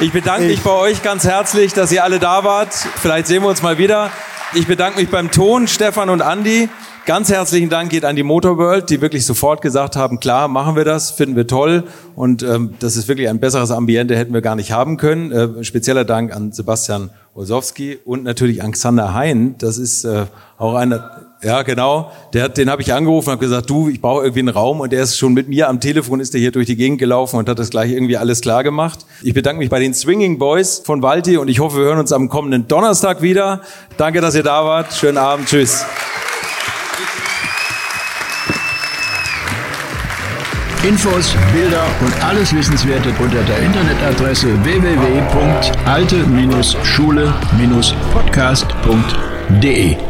Ich bedanke ich. mich bei euch ganz herzlich, dass ihr alle da wart. Vielleicht sehen wir uns mal wieder. Ich bedanke mich beim Ton, Stefan und Andi. Ganz herzlichen Dank geht an die Motorworld, die wirklich sofort gesagt haben, klar, machen wir das, finden wir toll. Und ähm, das ist wirklich ein besseres Ambiente, hätten wir gar nicht haben können. Äh, spezieller Dank an Sebastian Olsowski und natürlich an Xander Hein. Das ist äh, auch einer, ja genau, der, den habe ich angerufen und habe gesagt, du, ich brauche irgendwie einen Raum. Und der ist schon mit mir am Telefon, ist der hier durch die Gegend gelaufen und hat das gleich irgendwie alles klar gemacht. Ich bedanke mich bei den Swinging Boys von Walti und ich hoffe, wir hören uns am kommenden Donnerstag wieder. Danke, dass ihr da wart. Schönen Abend. Tschüss. Infos, Bilder und alles Wissenswerte unter der Internetadresse www.alte-schule-podcast.de